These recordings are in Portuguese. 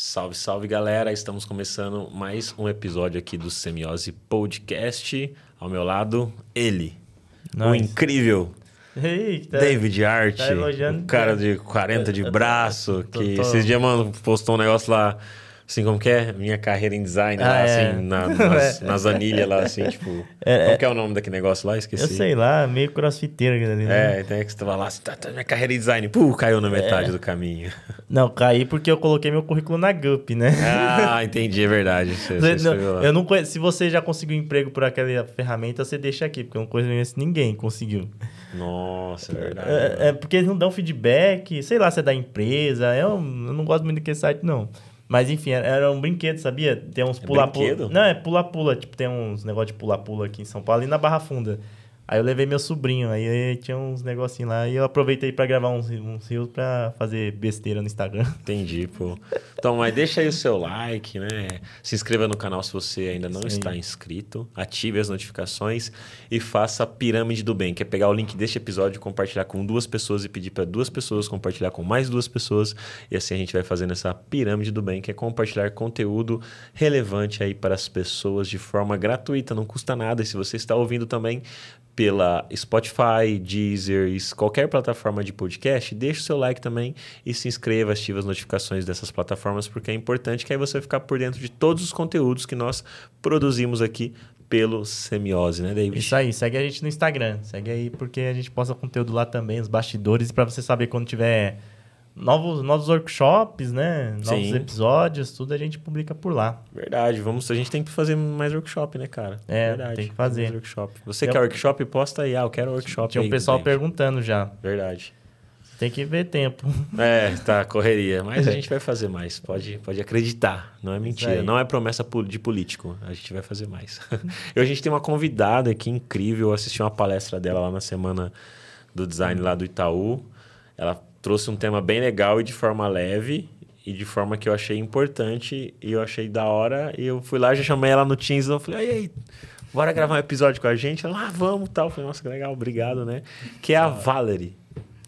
Salve, salve galera! Estamos começando mais um episódio aqui do Semiose Podcast. Ao meu lado, ele, o Nice. incrível Eita. David Art, tá elogiando o cara de 40 de braço, tô- que tô- esses dias, mano, postou um negócio lá, assim, como que é? Minha carreira em design, Ah, lá, é. assim, na, nas, nas anilhas lá, assim, tipo... É, como é. que é o nome daquele negócio lá? Esqueci. Eu sei lá, meio crossfiteiro aquilo ali. né? É, tem que você tava lá, assim, tá, tá, minha carreira em design, pô, caiu na metade do caminho. Não, caí porque eu coloquei meu currículo na GUP, né? Ah, entendi, é verdade. Você, você não, eu não conheço, se você já conseguiu emprego por aquela ferramenta, você deixa aqui, porque eu não conheço ninguém conseguiu. Nossa, é verdade. É, é porque eles não dão feedback, sei lá se é da empresa. Eu, eu não gosto muito daquele site, não. Mas enfim, era- um brinquedo, sabia? Tem uns É pula-pula. brinquedo? não, é pula-pula. Tipo, tem uns negócios de pula-pula aqui em São Paulo, ali na Barra Funda. Aí eu levei meu sobrinho, aí tinha uns negocinhos lá. E eu aproveitei pra gravar uns, uns rios pra fazer besteira no Instagram. Entendi, pô. Então, mas deixa aí o seu like, né? Se inscreva no canal se você ainda não Sim. está inscrito. Ative as notificações e faça a pirâmide do bem, que é pegar o link deste episódio, compartilhar com duas pessoas e pedir para duas pessoas compartilhar com mais duas pessoas. E assim a gente vai fazendo essa pirâmide do bem, que é compartilhar conteúdo relevante aí para as pessoas de forma gratuita, não custa nada. E se você está ouvindo também pela Spotify, Deezer, qualquer plataforma de podcast, deixa o seu like também e se inscreva, ative as notificações dessas plataformas, porque é importante que aí você ficar por dentro de todos os conteúdos que nós produzimos aqui pelo Semiose, né, David? Isso aí, segue a gente no Instagram. Segue aí, porque a gente posta conteúdo lá também, os bastidores, pra você saber quando tiver novos, novos workshops, né? Novos Sim. episódios, tudo a gente publica por lá. Verdade, vamos, a gente tem que fazer mais workshop, né, cara? É, Verdade. tem que fazer. mais workshop. Você Tem quer um- workshop, posta aí, ah, eu quero workshop Tinha um aí, pessoal perguntando já. Verdade. Tem que ver tempo. É, tá, correria. Mas a gente vai fazer mais. Pode, pode acreditar. Não é mentira. Não é promessa de político. A gente vai fazer mais. e a gente tem uma convidada aqui incrível. Eu assisti uma palestra dela lá na semana do design lá do Itaú. Ela trouxe um tema bem legal e de forma leve. E de forma que eu achei importante e eu achei da hora. E eu fui lá, já chamei ela no Teams e eu falei, e aí, bora gravar um episódio com a gente? Ela, ah, vamos tal. Eu falei, nossa, que legal, obrigado, né? Que é a Valerie.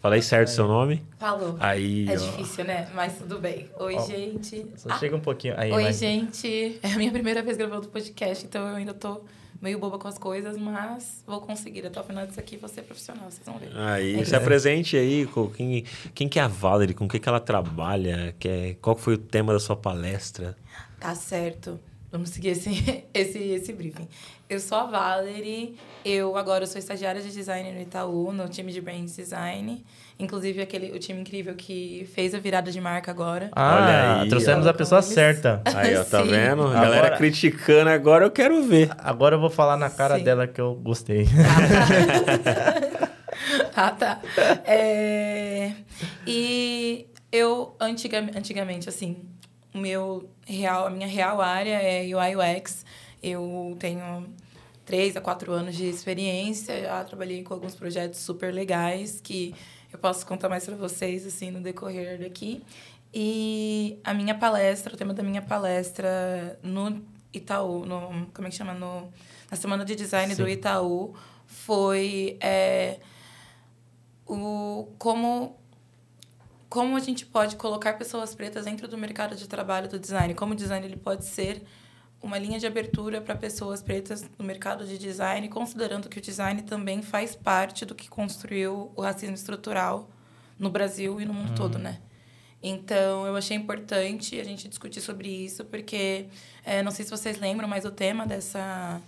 Falei certo o seu nome? Falou. Aí, é ó. difícil, né? Mas tudo bem. Oi, Ó, gente. Só Ah, chega um pouquinho. Aí, Oi, vai. gente. É a minha primeira vez gravando podcast, então eu ainda tô meio boba com as coisas, mas vou conseguir. Até o final disso aqui vou ser profissional, vocês vão ver. Aí, É se apresente aí, com quem, quem que é a Valerie, com o que, que ela trabalha, que é, qual foi o tema da sua palestra? Tá certo. Vamos seguir esse, esse, esse briefing. Eu sou a Valerie, eu agora sou estagiária de design no Itaú, no time de Brains Design. Inclusive, aquele, o time incrível que fez a virada de marca agora. Ah, Olha aí, trouxemos ó. a pessoa Como certa. Aí, ó, tá vendo? A galera Agora- criticando agora, eu quero ver. Agora eu vou falar na cara Sim. dela que eu gostei. ah, tá. É, E eu, antiga, antigamente, assim, o meu real, a minha real área é UI UX. Eu tenho três a quatro anos de experiência, já trabalhei com alguns projetos super legais que eu posso contar mais para vocês, assim, no decorrer daqui. E a minha palestra, o tema da minha palestra no Itaú, no, como é que chama? No, na Semana de Design do Sim. Itaú, foi é, o como como a gente pode colocar pessoas pretas dentro do mercado de trabalho do design, como o design ele pode ser uma linha de abertura para pessoas pretas no mercado de design, considerando que o design também faz parte do que construiu o racismo estrutural no Brasil e no mundo todo, né? Então, eu achei importante a gente discutir sobre isso, porque é, não sei se vocês lembram, mas o tema dessa,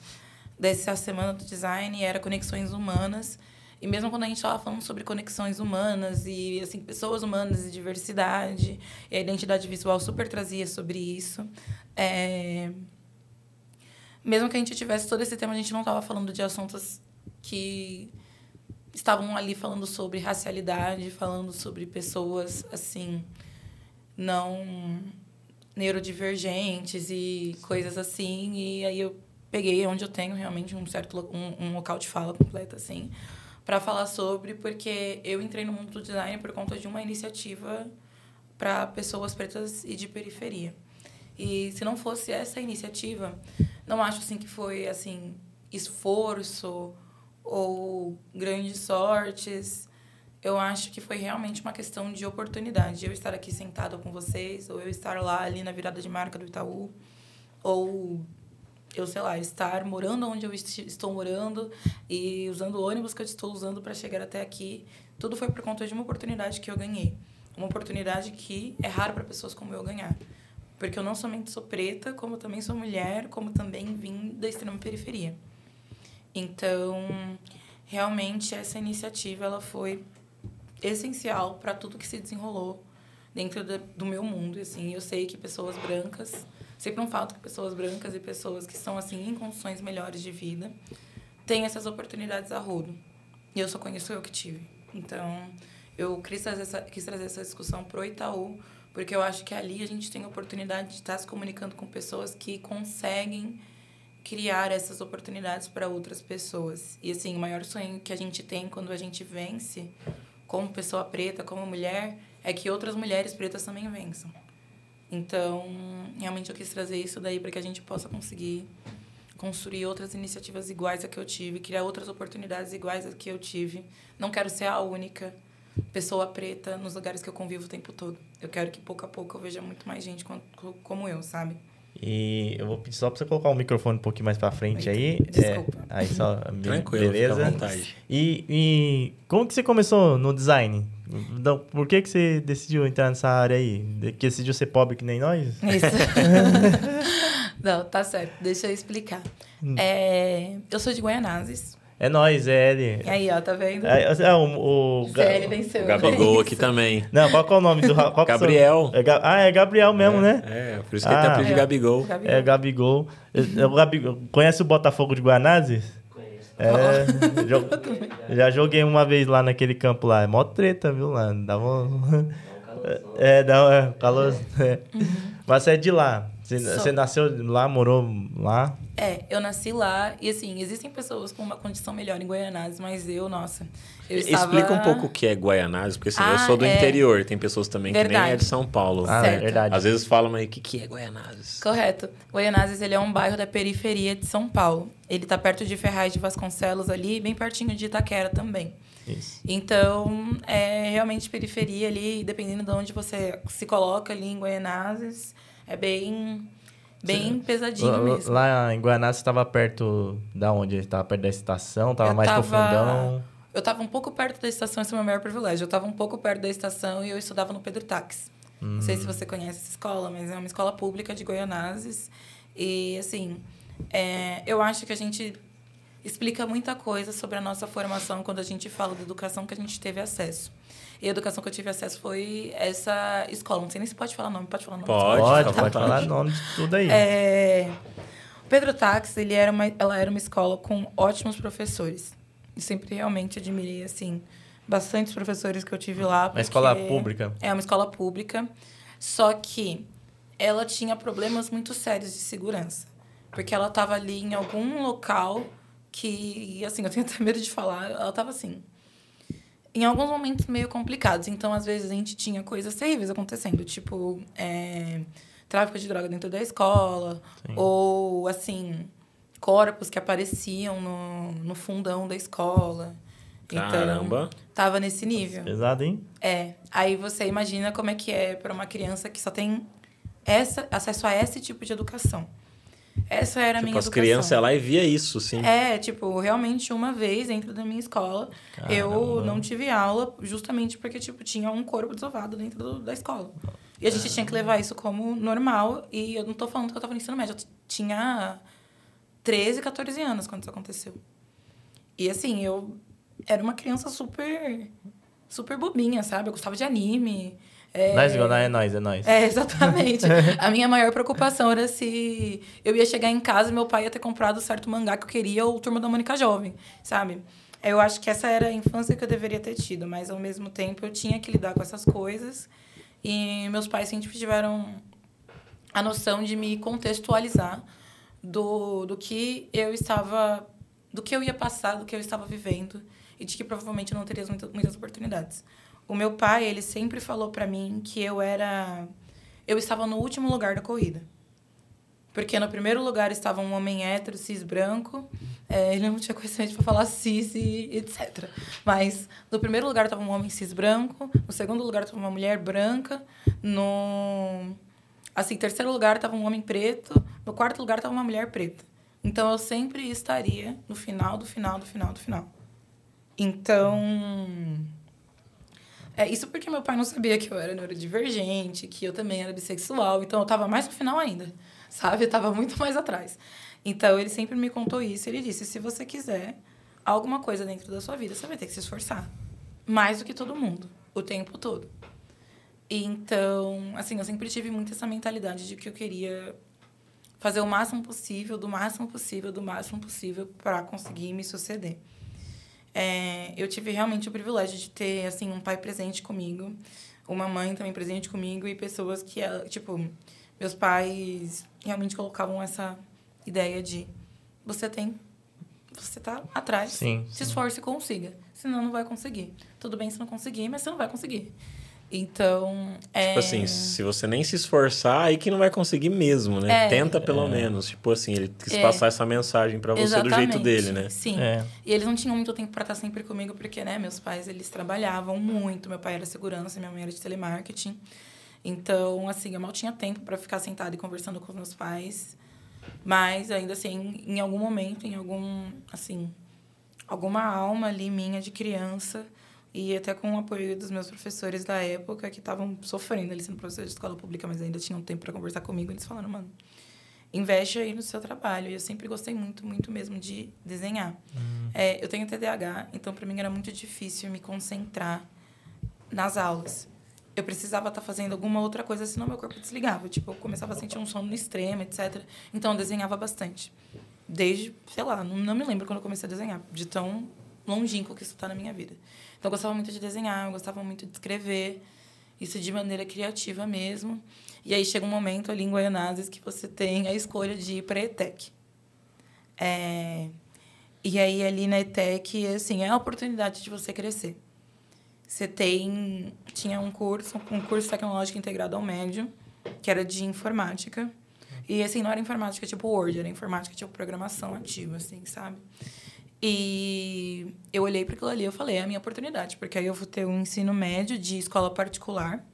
dessa semana do design era conexões humanas. E mesmo quando a gente estava falando sobre conexões humanas e assim pessoas humanas e diversidade, e a identidade visual super trazia sobre isso. É... Mesmo que a gente tivesse todo esse tema, a gente não estava falando de assuntos que estavam ali falando sobre racialidade, falando sobre pessoas assim não neurodivergentes e coisas assim. E aí eu peguei onde eu tenho realmente um certo um, um local de fala completo assim para falar sobre porque eu entrei no mundo do design por conta de uma iniciativa para pessoas pretas e de periferia. E se não fosse essa iniciativa, não acho assim que foi assim esforço ou grandes sortes eu acho que foi realmente uma questão de oportunidade. Eu estar aqui sentado com vocês, ou eu estar lá ali na virada de marca do Itaú, ou eu, sei lá, estar morando onde eu estou morando e usando o ônibus que eu estou usando para chegar até aqui. Tudo foi por conta de uma oportunidade que eu ganhei. Uma oportunidade que é rara para pessoas como eu ganhar. Porque eu não somente sou preta, como também sou mulher, como também vim da extrema periferia. Então, realmente essa iniciativa ela foi essencial para tudo que se desenrolou dentro do meu mundo, assim. Eu sei que pessoas brancas, sempre não falta que pessoas brancas e pessoas que estão assim em condições melhores de vida têm essas oportunidades a rodo. E eu só conheço eu que tive. Então, eu quis trazer essa, quis trazer essa discussão pro Itaú, porque eu acho que ali a gente tem a oportunidade de estar se comunicando com pessoas que conseguem criar essas oportunidades para outras pessoas. E assim, o maior sonho que a gente tem quando a gente vence como pessoa preta, como mulher, é que outras mulheres pretas também vençam. Então, realmente eu quis trazer isso daí para que a gente possa conseguir construir outras iniciativas iguais a que eu tive, criar outras oportunidades iguais a que eu tive. Não quero ser a única pessoa preta nos lugares que eu convivo o tempo todo. Eu quero que pouco a pouco eu veja muito mais gente como eu, sabe? E eu vou pedir só para você colocar o microfone um pouquinho mais para frente aí. Desculpa. É, aí só, Tranquilo, beleza. Fica à vontade. E, e como que você começou no design? Então, por que, que você decidiu entrar nessa área aí? Que decidiu ser pobre que nem nós? Isso. Não, tá certo. Deixa eu explicar. Hum. É, eu sou de Guaianazes. É nós, é ele. E aí, ó, tá vendo? É, é o, o venceu. O Gabigol aqui também. Não, qual, qual é o nome do qual Gabriel. É, ah, é Gabriel mesmo, é, né? É, por isso que ah, ele tem apelido de Gabigol. Gabigol. É, Gabigol. É, o Gabigol. Conhece o Botafogo de Guanazes? Conheço. É, já joguei uma vez lá naquele campo lá. É mó treta, viu? Lá. Dava um... É, dá, é, calor. É. Uhum. Mas é de lá. Você, você, nasceu lá, morou lá? É, eu nasci lá. E assim, existem pessoas com uma condição melhor em Guaianazes, mas eu, nossa. Eu estava... Explica um pouco o que é Guaianazes, porque assim, ah, eu sou do é... interior, tem pessoas também verdade. que nem é de São Paulo. Ah, é verdade. Às vezes falam, mas o que, que é Guaianazes? Correto. Guaianazes ele é um bairro da periferia de São Paulo. Ele está perto de Ferraz de Vasconcelos ali, bem pertinho de Itaquera também. Isso. Então, é realmente periferia ali, dependendo de onde você se coloca ali em Guaianazes é bem bem Sim. pesadinho lá, mesmo. Lá em Guaraná você estava perto da onde? Estava perto da estação? Estava mais tava... profundão? Eu estava um pouco perto da estação, esse é o meu maior privilégio. Eu estava um pouco perto da estação e eu estudava no Pedro Tax. Hum. Não sei se hum. você conhece essa escola, mas é uma escola pública de Goianazes. E, assim, é, eu acho que a gente explica muita coisa sobre a nossa formação quando a gente fala da educação que a gente teve acesso. E a educação que eu tive acesso foi essa escola. Não sei nem se pode falar nome. Pode falar nome? Pode, pode, pode falar nome de tudo aí. É... Pedro Tax, ele era uma, ela era uma escola com ótimos professores. E sempre realmente admirei, assim, bastantes professores que eu tive lá. Uma escola pública? É, uma escola pública. Só que ela tinha problemas muito sérios de segurança. Porque ela estava ali em algum local que, assim, eu tenho até medo de falar, ela estava assim, em alguns momentos meio complicados. Então, às vezes, a gente tinha coisas terríveis acontecendo, tipo é, tráfico de droga dentro da escola, Sim. ou, assim, corpos que apareciam no, no fundão da escola. Caramba! Então, tava nesse nível. Pesado, hein? É. Aí você imagina como é que é para uma criança que só tem essa, acesso a esse tipo de educação. Essa era a tipo, minha as educação. crianças lá e via isso, sim. É, tipo, realmente uma vez dentro da minha escola, Caramba. eu não tive aula justamente porque, tipo, tinha um corpo desovado dentro do, da escola. E a gente tinha que levar isso como normal. E eu não tô falando que eu tava no ensino médio. Eu tinha 13, 14 anos quando isso aconteceu. E assim, eu era uma criança super... Super bobinha, sabe? Eu gostava de anime. É... Nós é nós, é nós. É, exatamente. a minha maior preocupação era se eu ia chegar em casa e meu pai ia ter comprado certo mangá que eu queria ou Turma da Mônica Jovem, sabe? Eu acho que essa era a infância que eu deveria ter tido, mas ao mesmo tempo eu tinha que lidar com essas coisas. E meus pais sempre tiveram a noção de me contextualizar do, do que eu estava. do que eu ia passar, do que eu estava vivendo e de que provavelmente eu não teria muitas, muitas oportunidades. O meu pai, ele sempre falou para mim que eu era eu estava no último lugar da corrida. Porque no primeiro lugar estava um homem hétero, cis, branco. É, ele não tinha conhecimento para falar cis e etc. Mas no primeiro lugar estava um homem cis branco. No segundo lugar estava uma mulher branca. No assim, terceiro lugar estava um homem preto. No quarto lugar estava uma mulher preta. Então eu sempre estaria no final, do final, do final, do final. Então. É, isso porque meu pai não sabia que eu era neurodivergente, que eu também era bissexual. Então eu estava mais no final ainda sabe? Eu tava muito mais atrás. Então, ele sempre me contou isso. Ele disse: se você quiser alguma coisa dentro da sua vida, você vai ter que se esforçar. Mais do que todo mundo, o tempo todo. Então, assim, eu sempre tive muito essa mentalidade de que eu queria fazer o máximo possível, do máximo possível, do máximo possível para conseguir me suceder. É, eu tive realmente o privilégio de ter, assim, um pai presente comigo, uma mãe também presente comigo e pessoas que, tipo, meus pais realmente colocavam essa ideia de você tem você tá atrás sim, se sim. esforce e consiga senão não vai conseguir tudo bem se não conseguir mas você não vai conseguir então é... tipo assim se você nem se esforçar aí que não vai conseguir mesmo né é, tenta pelo é. menos tipo assim ele quis é. passar essa mensagem para você Exatamente. do jeito dele né sim é. e eles não tinham muito tempo para estar sempre comigo porque né meus pais eles trabalhavam muito meu pai era segurança minha mãe era de telemarketing então, assim, eu mal tinha tempo para ficar sentada e conversando com os meus pais. Mas ainda assim, em algum momento, em algum, assim, alguma alma ali minha de criança, e até com o apoio dos meus professores da época, que estavam sofrendo ali sendo professores de escola pública, mas ainda tinham tempo para conversar comigo, eles falaram, mano, investe aí no seu trabalho. E eu sempre gostei muito, muito mesmo de desenhar. Uhum. É, eu tenho TDAH, então para mim era muito difícil me concentrar nas aulas eu precisava estar tá fazendo alguma outra coisa, senão meu corpo desligava. Tipo, eu começava a sentir um sono extremo, etc. Então, eu desenhava bastante. Desde, sei lá, não, não me lembro quando eu comecei a desenhar, de tão longínquo que isso está na minha vida. Então, eu gostava muito de desenhar, eu gostava muito de escrever, isso de maneira criativa mesmo. E aí chega um momento ali em Goianazes que você tem a escolha de ir para a ETEC. É... E aí, ali na ETEC, assim, é a oportunidade de você crescer. Você tem tinha um curso, um curso tecnológico integrado ao médio, que era de informática. E assim, não era informática tipo Word, era informática tipo programação ativa, assim, sabe? E eu olhei para aquilo ali e falei, é a minha oportunidade, porque aí eu vou ter um ensino médio de escola particular,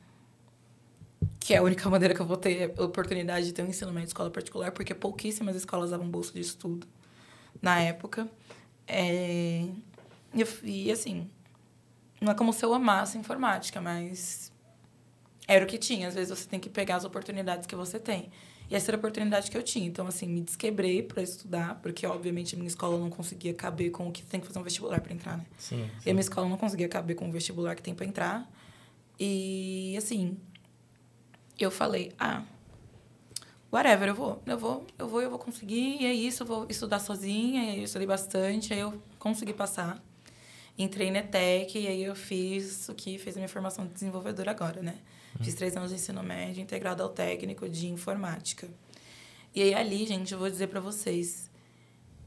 que é a única maneira que eu vou ter a oportunidade de ter um ensino médio de escola particular, porque pouquíssimas escolas davam bolsa de estudo na época. É... E assim, não é como se eu amasse informática, mas era o que tinha. Às vezes você tem que pegar as oportunidades que você tem. E essa era a oportunidade que eu tinha. Então, assim, me desquebrei para estudar, porque, obviamente, a minha escola não conseguia caber com o que tem que fazer um vestibular para entrar, né? Sim, sim. E a minha escola não conseguia caber com o vestibular que tem para entrar. E, assim, eu falei, ah, whatever, eu vou, eu vou, eu vou, eu vou conseguir, e é isso, eu vou estudar sozinha, e aí eu estudei bastante, aí eu consegui passar. Entrei na ETEC e aí eu fiz o que fez a minha formação de desenvolvedora agora, né? Fiz três anos de ensino médio integrado ao técnico de informática. E aí ali, gente, eu vou dizer para vocês,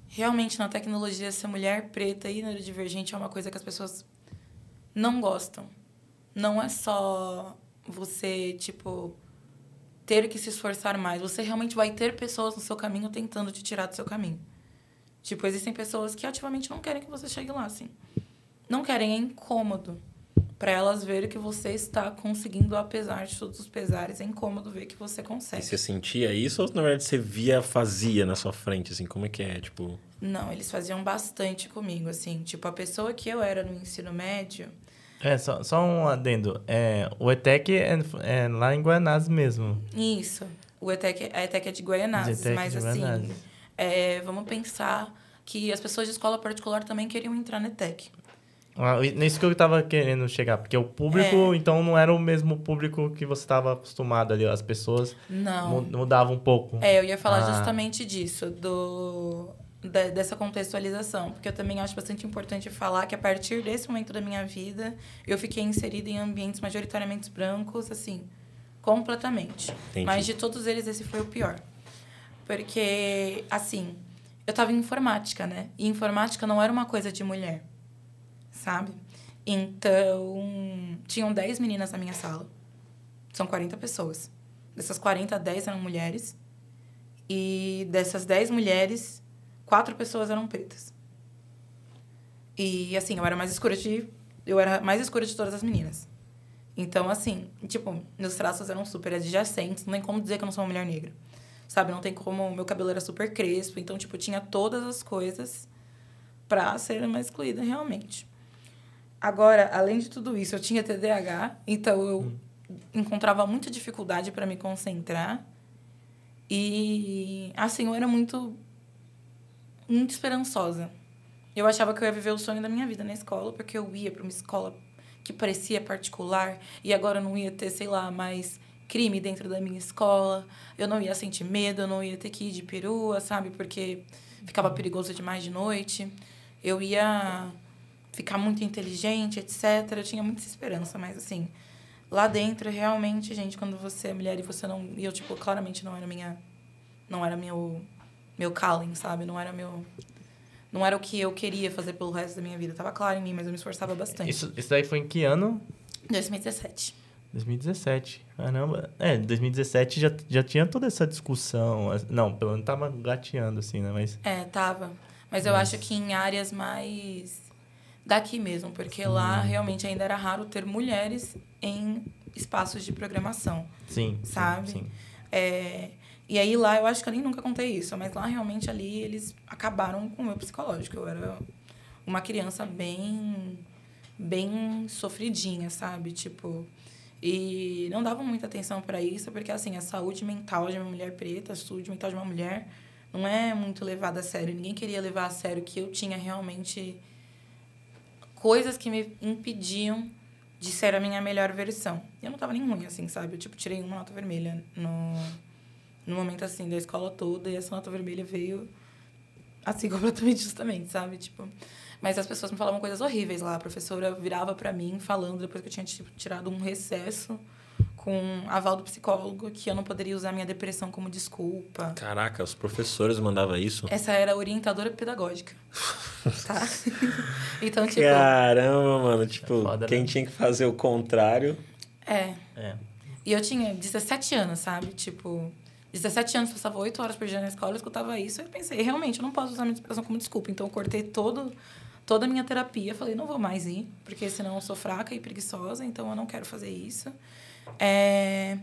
realmente na tecnologia ser mulher preta e neurodivergente é uma coisa que as pessoas não gostam. Não é só você, tipo, ter que se esforçar mais. Você realmente vai ter pessoas no seu caminho tentando te tirar do seu caminho. Tipo, existem pessoas que ativamente não querem que você chegue lá, assim não querem, é incômodo. Para elas verem que você está conseguindo, apesar de todos os pesares, é incômodo ver que você consegue. E você sentia isso ou, na verdade, você via, fazia na sua frente, assim? Como é que é, tipo... Não, eles faziam bastante comigo, assim. Tipo, a pessoa que eu era no ensino médio... É, só, só um adendo. É, o ETEC é, é lá em Guanás mesmo. Isso. O ETEC, a ETEC é de Guaianazes, mas de assim... É, vamos pensar que as pessoas de escola particular também queriam entrar no ETEC. Ah, nisso que eu estava querendo chegar, porque o público, é. então, não era o mesmo público que você estava acostumado ali, as pessoas não. mudavam um pouco. É, eu ia falar ah. justamente disso, do, de, dessa contextualização, porque eu também acho bastante importante falar que a partir desse momento da minha vida, eu fiquei inserida em ambientes majoritariamente brancos, assim, completamente. Entendi. Mas de todos eles, esse foi o pior. Porque, assim, eu estava em informática, né? E informática não era uma coisa de mulher sabe? Então, tinham 10 meninas na minha sala. São 40 pessoas. Dessas 40, 10 eram mulheres. E dessas 10 mulheres, quatro pessoas eram pretas. E assim, eu era mais escura de. Eu era mais escura de todas as meninas. Então, assim, tipo, meus traços eram super adjacentes, não tem como dizer que eu não sou uma mulher negra. Sabe? Não tem como. Meu cabelo era super crespo, então, tipo, tinha todas as coisas pra ser mais excluída, realmente. Agora, além de tudo isso, eu tinha TDAH, então eu hum. encontrava muita dificuldade para me concentrar. E, assim, eu era muito. muito esperançosa. Eu achava que eu ia viver o sonho da minha vida na escola, porque eu ia para uma escola que parecia particular e agora não ia ter, sei lá, mais crime dentro da minha escola. Eu não ia sentir medo, eu não ia ter que ir de perua, sabe? Porque ficava perigoso demais de noite. Eu ia ficar muito inteligente, etc. Eu tinha muita esperança, mas assim, lá dentro, realmente, gente, quando você é mulher e você não. E eu, tipo, claramente não era minha. Não era meu. Meu calling, sabe? Não era meu. Não era o que eu queria fazer pelo resto da minha vida. Tava claro em mim, mas eu me esforçava bastante. Isso, isso daí foi em que ano? 2017. 2017. Caramba. É, 2017 já, já tinha toda essa discussão. Não, pelo menos tava gateando, assim, né? Mas... É, tava. Mas eu acho que em áreas mais daqui mesmo, porque lá realmente ainda era raro ter mulheres em espaços de programação. Sim. Sabe? Sim. É, e aí lá eu acho que eu nem nunca contei isso, mas lá realmente ali eles acabaram com o meu psicológico. Eu era uma criança bem bem sofridinha, sabe? Tipo, e não davam muita atenção para isso, porque assim, a saúde mental de uma mulher preta, a saúde mental de uma mulher não é muito levada a sério. Ninguém queria levar a sério que eu tinha realmente coisas que me impediam de ser a minha melhor versão. Eu não tava nem ruim, assim, sabe? Eu, tipo, tirei uma nota vermelha no no momento assim da escola toda e essa nota vermelha veio assim completamente justamente, sabe? Tipo, mas as pessoas me falavam coisas horríveis lá. A professora virava para mim falando depois que eu tinha tipo, tirado um recesso com aval do psicólogo que eu não poderia usar minha depressão como desculpa. Caraca, os professores mandavam isso? Essa era a orientadora pedagógica. tá? então, tipo. Caramba, mano. Tipo, é foda, quem né? tinha que fazer o contrário. É. É. E eu tinha 17 anos, sabe? Tipo, 17 anos, passava 8 horas por dia na escola, eu escutava isso. E eu pensei, realmente, eu não posso usar minha depressão como desculpa. Então, eu cortei todo, toda a minha terapia. Falei, não vou mais ir, porque senão eu sou fraca e preguiçosa, então eu não quero fazer isso. É...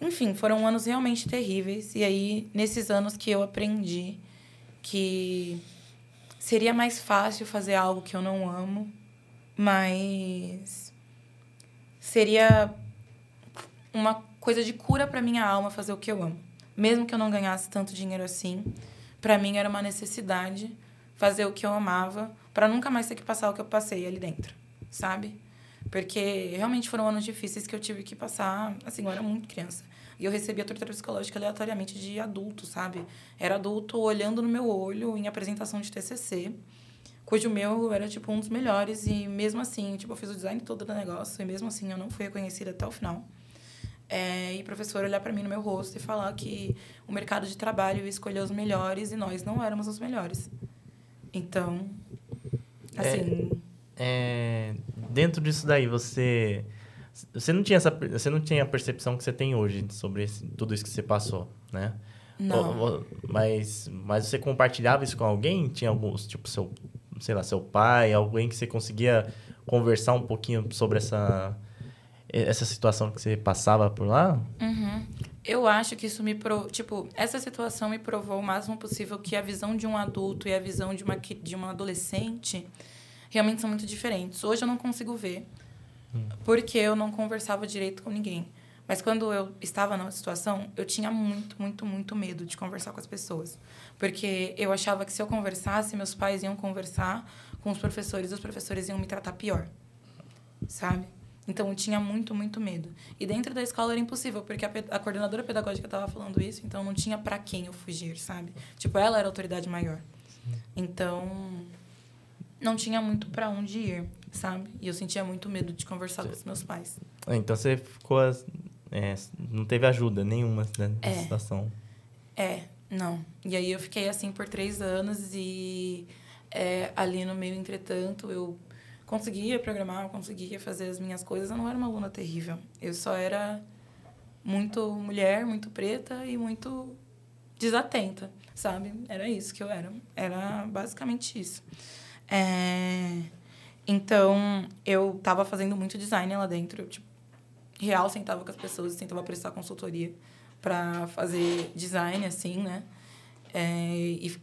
Enfim, foram anos realmente terríveis. E aí, nesses anos que eu aprendi que seria mais fácil fazer algo que eu não amo, mas seria uma coisa de cura para minha alma fazer o que eu amo mesmo que eu não ganhasse tanto dinheiro assim, para mim era uma necessidade fazer o que eu amava para nunca mais ter que passar o que eu passei ali dentro, sabe? Porque realmente foram anos difíceis que eu tive que passar, assim, eu era muito criança. E eu recebia tortura psicológica aleatoriamente de adulto, sabe? Era adulto olhando no meu olho em apresentação de TCC, cujo meu era, tipo, um dos melhores. E mesmo assim, tipo, eu fiz o design todo do negócio e mesmo assim eu não fui reconhecida até o final é, e professor olhar para mim no meu rosto e falar que o mercado de trabalho escolheu os melhores e nós não éramos os melhores. Então, assim. É, é, dentro disso daí, você. Você não, tinha essa, você não tinha a percepção que você tem hoje sobre esse, tudo isso que você passou, né? Não. Mas, mas você compartilhava isso com alguém? Tinha alguns, tipo, seu, sei lá, seu pai, alguém que você conseguia conversar um pouquinho sobre essa essa situação que você passava por lá? Uhum. Eu acho que isso me provou. Tipo, essa situação me provou o máximo possível que a visão de um adulto e a visão de uma, de uma adolescente realmente são muito diferentes. Hoje eu não consigo ver, hum. porque eu não conversava direito com ninguém. Mas quando eu estava numa situação, eu tinha muito, muito, muito medo de conversar com as pessoas. Porque eu achava que se eu conversasse, meus pais iam conversar com os professores, os professores iam me tratar pior. Sabe? Então eu tinha muito, muito medo. E dentro da escola era impossível, porque a, a coordenadora pedagógica estava falando isso, então não tinha para quem eu fugir, sabe? Tipo, ela era a autoridade maior. Então não tinha muito para onde ir, sabe? E eu sentia muito medo de conversar com os meus pais. Ah, então você ficou. É, não teve ajuda nenhuma né, nessa é. situação. É, não. E aí eu fiquei assim por três anos e é, ali no meio, entretanto, eu conseguia programar, eu conseguia fazer as minhas coisas. Eu não era uma aluna terrível. Eu só era muito mulher, muito preta e muito desatenta, sabe? Era isso que eu era. Era basicamente isso. É... Então, eu tava fazendo muito design lá dentro. Eu, tipo, real, sentava com as pessoas, tentava prestar consultoria para fazer design, assim, né? É... E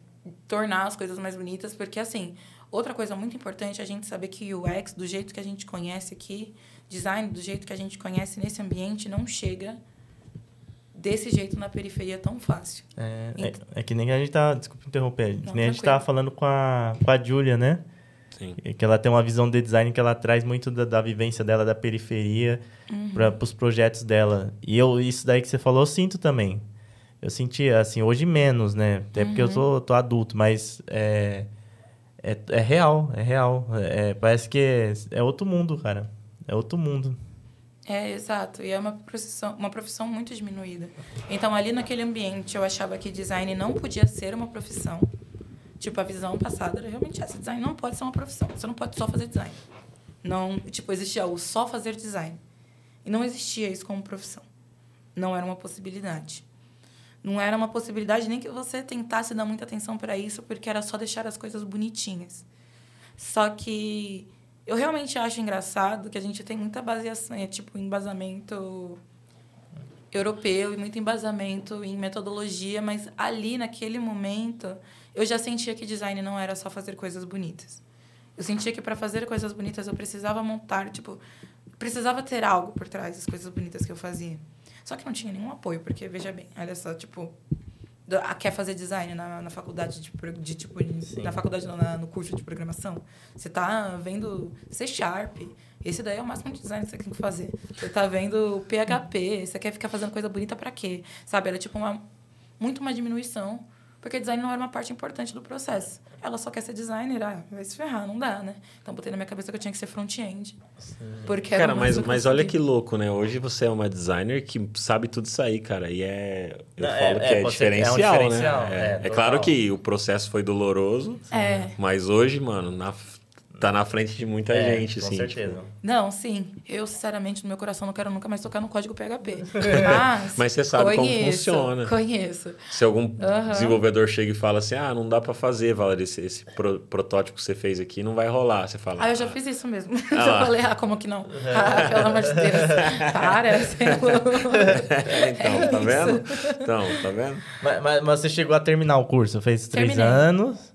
tornar as coisas mais bonitas, porque, assim, outra coisa muito importante é a gente saber que o UX, do jeito que a gente conhece aqui, design, do jeito que a gente conhece nesse ambiente, não chega desse jeito na periferia tão fácil. É, então, é, é, que nem a gente tá. Desculpa interromper. Não, nem a gente tava falando com a, com a Julia, né? Sim. Que ela tem uma visão de design que ela traz muito da, da vivência dela, da periferia, uhum. para os projetos dela. E eu, isso daí que você falou, eu sinto também. Eu senti, assim, hoje menos, né? Até porque eu uhum. tô, tô adulto, mas é, é, é real, é real. É, parece que é, é outro mundo, cara. É outro mundo. É, exato. E é uma profissão, uma profissão muito diminuída. Então, ali naquele ambiente, eu achava que design não podia ser uma profissão. Tipo, a visão passada era realmente essa. Design não pode ser uma profissão. Você não pode só fazer design. Não, tipo, existia o só fazer design. E não existia isso como profissão. Não era uma possibilidade. Não era uma possibilidade nem que você tentasse dar muita atenção para isso, porque era só deixar as coisas bonitinhas. Só que eu realmente acho engraçado que a gente tem muita baseação, é, tipo, embasamento europeu e muito embasamento em metodologia, mas ali, naquele momento, eu já sentia que design não era só fazer coisas bonitas. Eu sentia que para fazer coisas bonitas eu precisava montar, tipo, precisava ter algo por trás das coisas bonitas que eu fazia. Só que não tinha nenhum apoio, porque, veja bem, olha só, tipo, quer fazer design na, na faculdade de, de tipo Sim. na faculdade não, na, no curso de programação? Você está vendo C Sharp esse daí é o máximo de design que você tem que fazer. Você está vendo PHP você quer ficar fazendo coisa bonita para quê? Sabe era tipo uma muito uma diminuição porque design não era uma parte importante do processo. Ela só quer ser designer, ah, vai se ferrar, não dá, né? Então botei na minha cabeça que eu tinha que ser front-end. Porque Cara, mas, mas olha que louco, né? Hoje você é uma designer que sabe tudo isso aí, cara. E é. Eu não, falo é, que é, é, diferencial, é um diferencial, né? É, é claro que o processo foi doloroso, é. mas hoje, mano, na tá na frente de muita é, gente, com assim. Com certeza. Tipo... Não, sim. Eu, sinceramente, no meu coração, não quero nunca mais tocar no código PHP. Mas, Mas você sabe conheço, como funciona. Conheço. Se algum uhum. desenvolvedor chega e fala assim, ah, não dá para fazer, Valer, esse, esse pro, protótipo que você fez aqui não vai rolar. Você fala... Ah, eu já ah. fiz isso mesmo. Ah, eu falei, ah, como que não? Ah, pelo amor de Deus. Para, Então, tá vendo? Então, tá vendo? Mas, mas, mas, você chegou a terminar o curso, fez três Terminei. anos...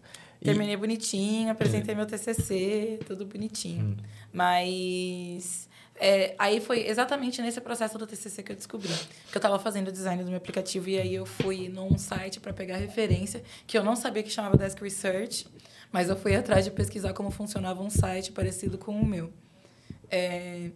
Terminei bonitinho, apresentei meu TCC, tudo bonitinho. Hum. Mas é, aí foi exatamente nesse processo do TCC que eu descobri. Que eu estava fazendo o design do meu aplicativo e aí eu fui num site para pegar referência, que eu não sabia que chamava Desk Research, mas eu fui atrás de pesquisar como funcionava um site parecido com o meu. É,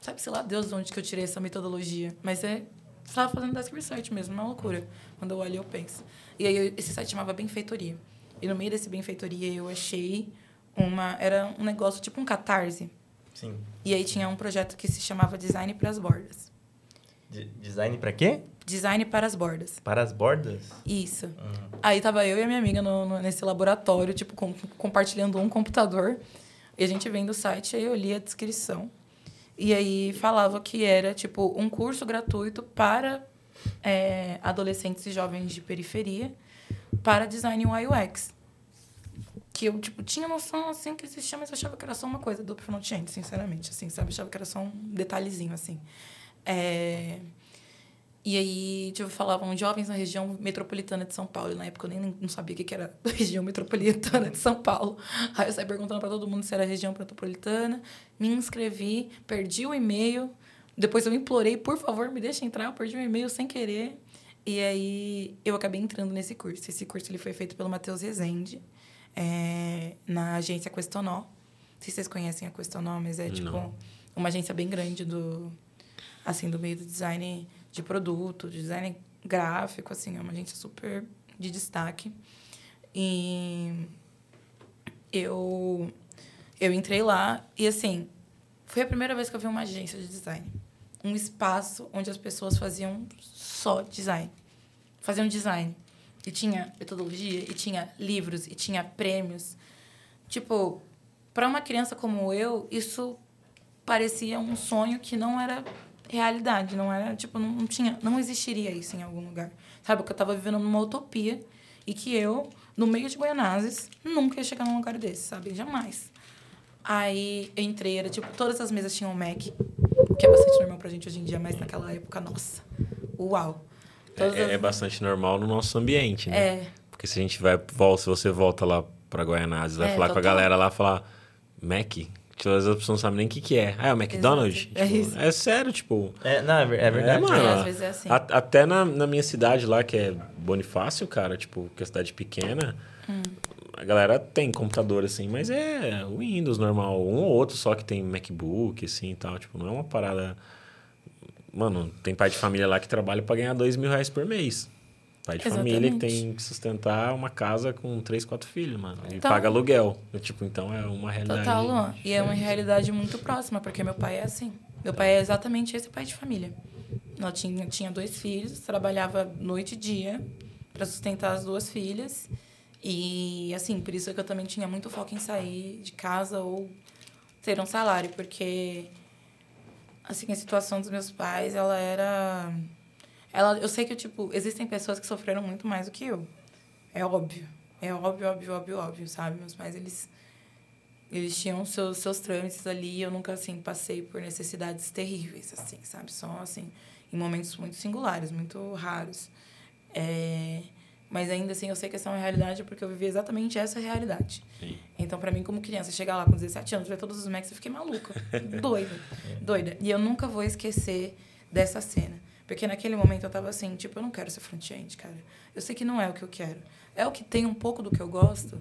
sabe, sei lá, Deus, de onde que eu tirei essa metodologia. Mas é, estava fazendo Desk Research mesmo, uma loucura. Quando eu olho, eu penso. E aí esse site chamava Benfeitoria. E no meio desse benfeitoria eu achei uma. Era um negócio tipo um catarse. Sim. E aí tinha um projeto que se chamava Design para as Bordas. De design para quê? Design para as bordas. Para as bordas? Isso. Uhum. Aí tava eu e a minha amiga no, no, nesse laboratório, tipo, com, compartilhando um computador. E a gente vendo o site, aí eu li a descrição. E aí falava que era, tipo, um curso gratuito para é, adolescentes e jovens de periferia para design UI UX. Que eu, tipo, tinha noção, assim, que existia, mas achava que era só uma coisa do front-end, sinceramente, assim, sabe? Achava que era só um detalhezinho, assim. É... E aí, tipo, falavam jovens na região metropolitana de São Paulo. E na época eu nem não sabia o que era região metropolitana de São Paulo. Aí eu saí perguntando para todo mundo se era região metropolitana. Me inscrevi, perdi o e-mail. Depois eu implorei, por favor, me deixa entrar. Eu perdi o e-mail sem querer. E aí eu acabei entrando nesse curso. Esse curso ele foi feito pelo Matheus Rezende, é, na agência Questonó. Não sei se vocês conhecem a Questonó, mas é tipo Não. uma agência bem grande do assim do meio do design de produto, de design gráfico, assim, é uma agência super de destaque. E eu eu entrei lá e assim, foi a primeira vez que eu vi uma agência de design um espaço onde as pessoas faziam só design. Faziam design. E tinha metodologia, e tinha livros, e tinha prêmios. Tipo, para uma criança como eu, isso parecia um sonho que não era realidade, não era, tipo, não, não tinha, não existiria isso em algum lugar. Sabe, que eu tava vivendo numa utopia e que eu, no meio de Goianazes, nunca ia chegar num lugar desse, sabe? Jamais. Aí eu entrei, era tipo, todas as mesas tinham Mac, que é bastante normal pra gente hoje em dia, mas naquela época, nossa, uau. É, Todas é- as- é bastante normal no nosso ambiente, né? É, Porque se a gente vai, volta, se você volta lá pra Guaianazes, vai É, falar com a galera lá, falar Mac, todas as pessoas não sabem nem o que, que é. Ah, é o McDonald's? Exato. É Tipo, isso. é sério, tipo... É, não, é ver- é verdade. É, mano. É, às vezes é assim. a- até na, na minha cidade lá, que é Bonifácio, cara, tipo, que é cidade pequena, Hum. a galera tem computador, assim, mas é o Windows normal. Um ou outro só que tem MacBook, assim, e tal. Tipo, não é uma parada... Mano, tem pai de família lá que trabalha pra ganhar dois mil reais por mês. Pai de família que Exatamente. tem que sustentar uma casa com três, quatro filhos, mano. E Então- paga aluguel. Tipo, então é uma realidade... Total, Luan. E é uma realidade muito próxima, porque meu pai é assim. Meu pai é exatamente esse pai de família. Ela tinha, tinha dois filhos, trabalhava noite e dia para sustentar as duas filhas. E, assim, por isso é que eu também tinha muito foco em sair de casa ou ter um salário, porque, assim, a situação dos meus pais, ela era... Ela, eu sei que, tipo, existem pessoas que sofreram muito mais do que eu. É óbvio. É óbvio, óbvio, óbvio, óbvio, sabe? Meus pais, eles eles tinham seus, seus trâmites ali, eu nunca, assim, passei por necessidades terríveis, assim, sabe? Só, assim, em momentos muito singulares, muito raros. É... Mas ainda assim, eu sei que essa é uma realidade porque eu vivi exatamente essa realidade. Sim. Então, pra mim, como criança, chegar lá com 17 anos, ver todos os Macs, eu fiquei maluca. doida. Doida. E eu nunca vou esquecer dessa cena. Porque naquele momento eu tava assim, tipo, eu não quero ser front-end, cara. Eu sei que não é o que eu quero. É o que tem um pouco do que eu gosto,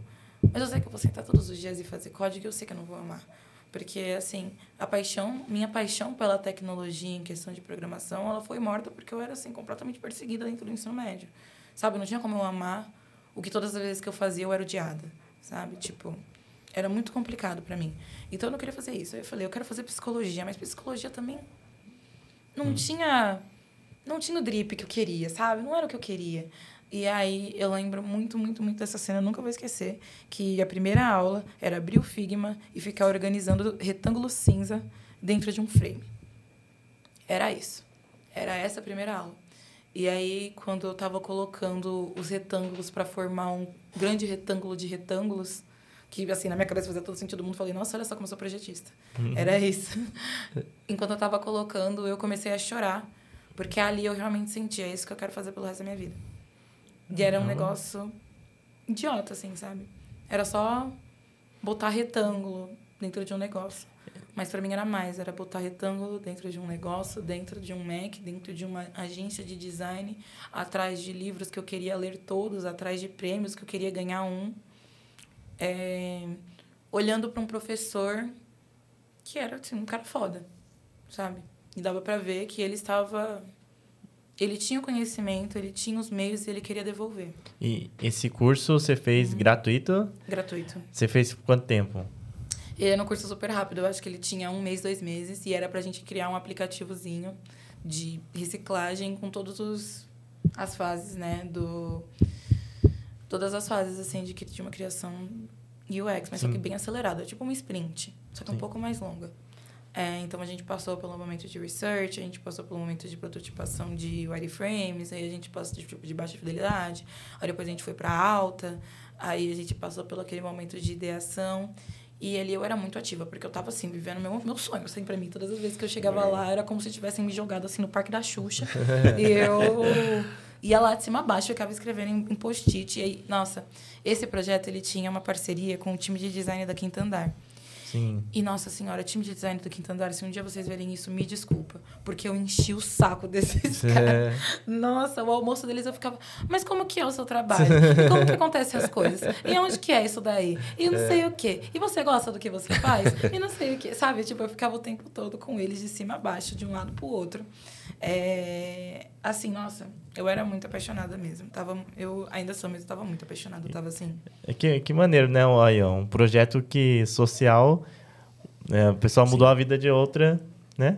mas eu sei que eu vou sentar todos os dias e fazer código e eu sei que eu não vou amar. Porque, assim, a paixão, minha paixão pela tecnologia em questão de programação, ela foi morta porque eu era, assim, completamente perseguida dentro do ensino médio. Sabe? Não tinha como eu amar o que todas as vezes que eu fazia eu era odiada, sabe? Tipo, era muito complicado para mim. Então eu não queria fazer isso. Aí eu falei, eu quero fazer psicologia, mas psicologia também não tinha não tinha o drip que eu queria, sabe? Não era o que eu queria. E aí eu lembro muito, muito, muito dessa cena, eu nunca vou esquecer, que a primeira aula era abrir o Figma e ficar organizando retângulo cinza dentro de um frame. Era isso. Era essa a primeira aula. E aí, quando eu estava colocando os retângulos para formar um grande retângulo de retângulos, que assim, na minha cabeça fazia todo sentido do mundo, falei, nossa, olha só como eu sou projetista. Era isso. Enquanto eu estava colocando, eu comecei a chorar, porque ali eu realmente sentia, é isso que eu quero fazer pelo resto da minha vida. E era um negócio idiota, assim, sabe? Era só botar retângulo dentro de um negócio. Mas para mim era mais, era botar retângulo dentro de um negócio, dentro de um Mac, dentro de uma agência de design, atrás de livros que eu queria ler todos, atrás de prêmios que eu queria ganhar um. É, olhando para um professor que era assim, um cara foda, sabe? E dava para ver que ele estava ele tinha o conhecimento, ele tinha os meios e ele queria devolver. E esse curso você fez Uhum. gratuito? Gratuito. Você fez por quanto tempo? E era um curso super rápido, eu acho que ele tinha um mês, dois meses, e era pra gente criar um aplicativozinho de reciclagem com todas as fases, né, do... Todas as fases, assim, de, que- de uma criação UX, mas só que Sim. bem acelerada, tipo uma sprint, só que um Sim. pouco mais longa. É, então, a gente passou pelo momento de research, a gente passou pelo momento de prototipação de wireframes, aí a gente passou de, tipo, de baixa fidelidade, aí depois a gente foi para alta, aí a gente passou pelo aquele momento de ideação. E ali eu era muito ativa, porque eu tava assim, vivendo meu, meu sonho, assim, pra mim. Todas as vezes que eu chegava lá, era como se tivessem me jogado assim no Parque da Xuxa. e eu ia lá de cima a baixo, ficava escrevendo em, em post-it. E aí, nossa, esse projeto ele tinha uma parceria com o time de design da Quinta Andar. Sim. E, nossa senhora, time de design do Quinta Andar, se um dia vocês verem isso, me desculpa. Porque eu enchi o saco desses caras. É, Nossa, o almoço deles eu ficava, mas como que é o seu trabalho? E como que acontecem as coisas? E onde que é isso daí? E não sei o quê. E você gosta do que você faz? E não sei o quê. Sabe? Tipo, eu ficava o tempo todo com eles de cima a baixo, de um lado pro outro. É... Assim, nossa, eu era muito apaixonada mesmo. Tava, eu ainda sou, mas eu tava muito apaixonada. Eu tava assim... É que, que maneiro, né? Aí, ó, um projeto que social, né, o pessoal mudou a vida de outra, né?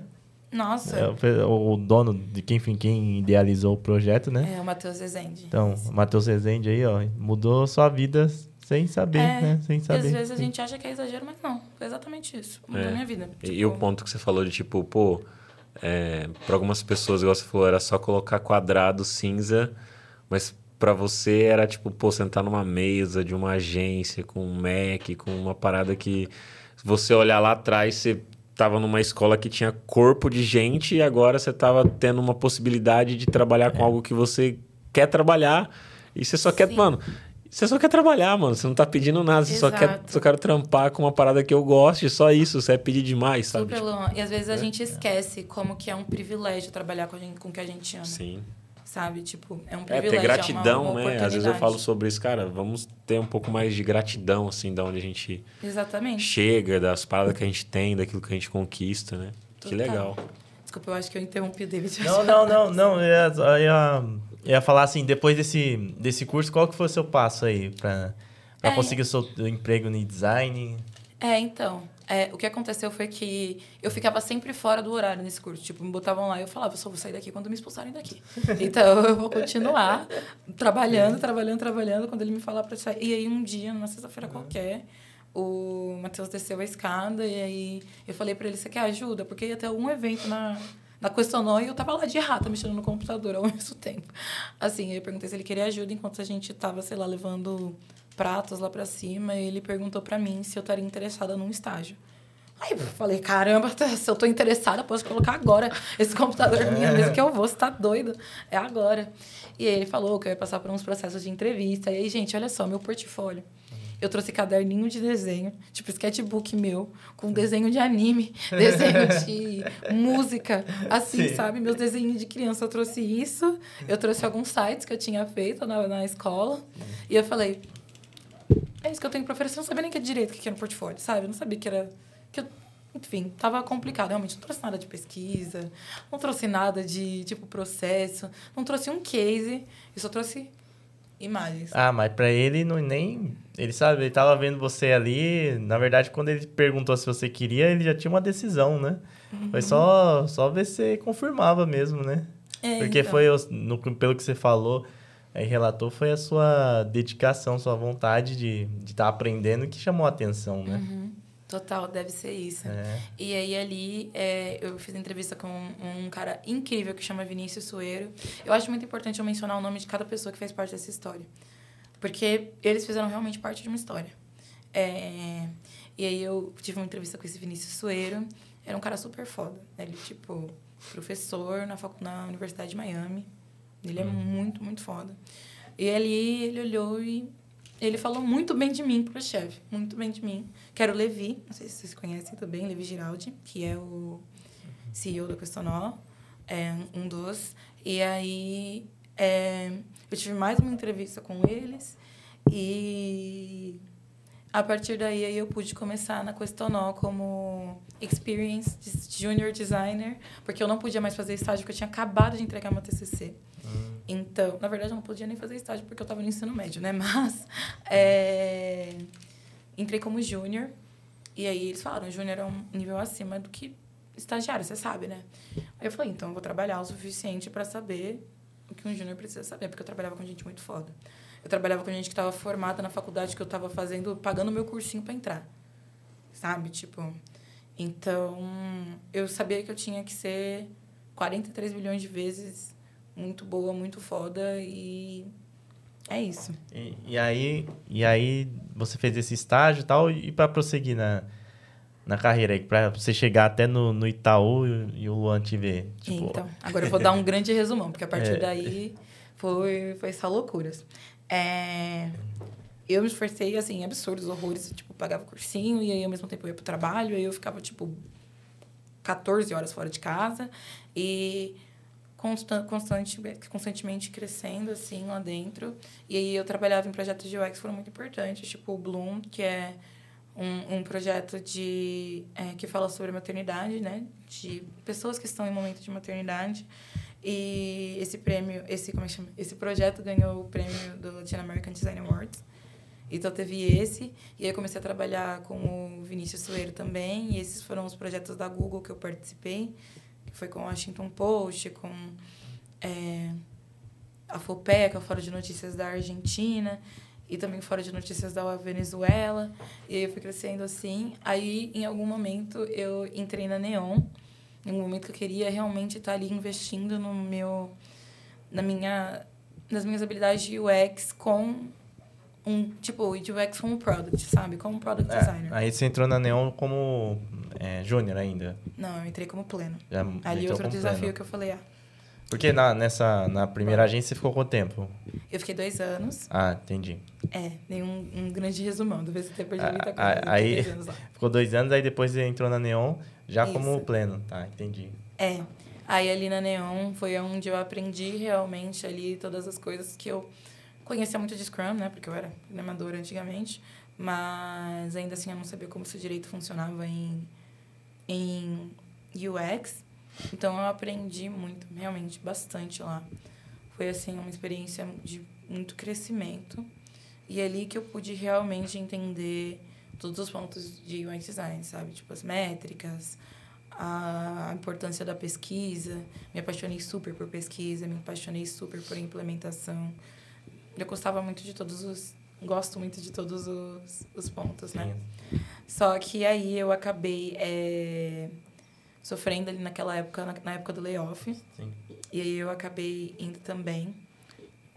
Nossa, É, o o, dono de quem, enfim, quem idealizou o projeto, né? é, o Matheus Rezende. Então, o Matheus Rezende aí, ó, mudou sua vida sem saber, É, né? Sem saber. às vezes a Sim. gente acha que é exagero, mas não. Foi exatamente isso. Mudou É. minha vida. E, e Tipo, o ponto que você falou de tipo, pô, É, para algumas pessoas, igual você falou, era só colocar quadrado cinza, mas para você era tipo, pô, sentar numa mesa de uma agência com um Mac, com uma parada que se você olhar lá atrás, você tava numa escola que tinha corpo de gente e agora você tava tendo uma possibilidade de trabalhar com algo que você quer trabalhar e você só Sim. quer, mano, você só quer trabalhar, mano. Você não tá pedindo nada. Você Exato. só quer só quero trampar com uma parada que eu goste. Só isso. Você é pedir demais, sabe? Super, Luan. E às vezes a é. gente esquece como que é um privilégio trabalhar com, a gente, com o que a gente ama. Sim. Sabe? Tipo, é um privilégio. É, ter gratidão, é uma, uma né? Às vezes eu falo sobre isso, cara. Vamos ter um pouco mais de gratidão, assim, da onde a gente Exatamente. chega, das paradas que a gente tem, daquilo que a gente conquista, né? Total. Que legal. Desculpa, eu acho que eu interrompi o David. Não, não, não, não. Eu ia, eu ia, eu ia falar assim, depois desse, desse curso, qual que foi o seu passo aí pra para é. conseguir o seu emprego no design? É, então. É, o que aconteceu foi que eu ficava sempre fora do horário nesse curso. Tipo, me botavam lá e eu falava, eu só vou sair daqui quando me expulsarem daqui. Então, eu vou continuar trabalhando, trabalhando, trabalhando, quando ele me falar para sair. E aí, um dia, numa sexta-feira qualquer, o Matheus desceu a escada e aí eu falei para ele, você quer ajuda? Porque ia ter algum evento na, na Questionou e eu tava lá de rata mexendo no computador ao mesmo tempo. Assim, eu perguntei se ele queria ajuda enquanto a gente tava, sei lá, levando pratos lá para cima, e ele perguntou para mim se eu estaria interessada num estágio. Aí eu falei, caramba, se eu tô interessada, posso colocar agora esse computador minha mesmo que eu vou, você tá doido? É agora. E ele falou que eu ia passar por uns processos de entrevista. E aí, gente, olha só, meu portfólio. Eu trouxe caderninho de desenho, tipo sketchbook meu, com desenho de anime, desenho de música, assim, Sim. sabe? Meus desenhos de criança, eu trouxe isso. Eu trouxe alguns sites que eu tinha feito na, na escola. E eu falei, é isso que eu tenho para oferecer. Eu não sabia nem que era direito, que era no portfólio, sabe? Eu não sabia que era... Que eu, enfim, tava complicado. Realmente, não trouxe nada de pesquisa, não trouxe nada de, tipo, processo, não trouxe um case, eu só trouxe imagens. Ah, mas para ele não nem... Ele sabe, ele tava vendo você ali... Na verdade, quando ele perguntou se você queria, ele já tinha uma decisão, né? Uhum. Foi só, só ver se você confirmava mesmo, né? É, Porque então. foi, no, pelo que você falou aí relatou foi a sua dedicação, sua vontade de estar de tá aprendendo que chamou a atenção, né? Uhum. Total, deve ser isso. É. E aí ali é, eu fiz entrevista com um, um, cara incrível que chama Vinícius Sueiro. Eu acho muito importante eu mencionar o nome de cada pessoa que fez parte dessa história. Porque eles fizeram realmente parte de uma história. É, e aí eu tive uma entrevista com esse Vinícius Sueiro. Era um cara super foda. Ele, tipo, professor na, na Universidade de Miami. Ele é hum. muito, muito foda. E ali ele olhou e ele falou muito bem de mim pro chefe, muito bem de mim. Que era o Levi, não sei se vocês conhecem também, Levi Giraldi, que é o CEO da Questonó, é um dos. E aí é, eu tive mais uma entrevista com eles e a partir daí eu pude começar na Questonó como Experience Junior Designer, porque eu não podia mais fazer estágio, porque eu tinha acabado de entregar meu TCC. Então, na verdade, eu não podia nem fazer estágio porque eu estava no ensino médio, né? Mas é, entrei como júnior. E aí eles falaram, júnior é um nível acima do que estagiário, você sabe, né? Aí eu falei, então eu vou trabalhar o suficiente para saber o que um júnior precisa saber, porque eu trabalhava com gente muito foda. Eu trabalhava com gente que estava formada na faculdade que eu estava fazendo, pagando meu cursinho para entrar. Sabe? Tipo, então eu sabia que eu tinha que ser 43 milhões de vezes muito boa, muito foda e é isso. E, e aí, e aí você fez esse estágio e tal, e para prosseguir na, na carreira para você chegar até no, no Itaú e, e o Luan te ver? Tipo... Então, agora eu vou dar um grande resumão, porque a partir é. daí foi, foi só loucuras. É, eu me esforcei, assim, absurdos, horrores. Tipo, pagava cursinho e aí ao mesmo tempo eu ia pro trabalho. Aí eu ficava, tipo, 14 horas fora de casa. E constante, constantemente crescendo, assim, lá dentro. E aí eu trabalhava em projetos de UX que foram muito importantes, tipo o Bloom, que é um, um projeto de, é, que fala sobre maternidade, né? De pessoas que estão em momento de maternidade. E esse prêmio, esse, como é que chama? Esse projeto ganhou o prêmio do Latin American Design Awards. Então teve esse, e aí comecei a trabalhar com o Vinícius Soeiro também, e esses foram os projetos da Google que eu participei foi com o Washington Post, com é, a o Fórum de Notícias da Argentina, e também Fórum de Notícias da Venezuela. E aí eu fui crescendo assim. Aí, em algum momento, eu entrei na Neon, em um momento que eu queria realmente estar ali investindo no meu na minha nas minhas habilidades de UX com um tipo UX como product, sabe? Como product É, designer. aí você entrou na Neon como é, júnior ainda. Não, eu entrei como pleno. Já Ali entrou outro como desafio pleno. que eu falei, ah, Porque na, nessa, na primeira agência você ficou quanto tempo? eu fiquei dois anos. Ah, entendi. É, dei um, um grande resumão, você tenha perdido Ah, muita coisa. aí- dois anos lá. Ficou dois anos, aí depois você entrou na Neon já como Isso. pleno. Tá, entendi. É. Aí ali na Neon foi onde eu aprendi realmente ali todas as coisas que eu conhecia muito de Scrum, né? Porque eu era programadora antigamente. Mas ainda assim eu não sabia como isso direito funcionava em, em UX. Então eu aprendi muito, realmente, bastante lá. Foi assim uma experiência de muito crescimento. E é ali que eu pude realmente entender todos os pontos de UX design, sabe? Tipo as métricas, a importância da pesquisa. Me apaixonei super por pesquisa, me apaixonei super por implementação. Eu gostava muito de todos os. Gosto muito de todos os, os pontos, né? Sim. Só que aí eu acabei é, sofrendo ali naquela época, na, na época do layoff. Sim. E aí eu acabei indo também.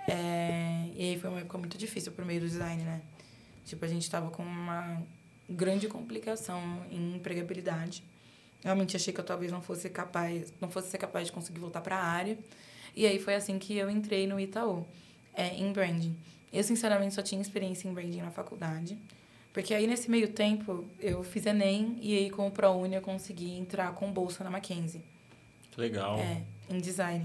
É, e aí foi uma época muito difícil pro meio do design, né? Tipo, a gente tava com uma grande complicação em empregabilidade. Realmente achei que eu talvez não fosse capaz, não fosse ser capaz de conseguir voltar para a área. E aí foi assim que eu entrei no Itaú, é, em branding. Eu, sinceramente, só tinha experiência em branding na faculdade. Porque aí, nesse meio tempo, eu fiz Enem e aí, com o ProUni, eu consegui entrar com bolsa na Mackenzie. Legal. É, em design.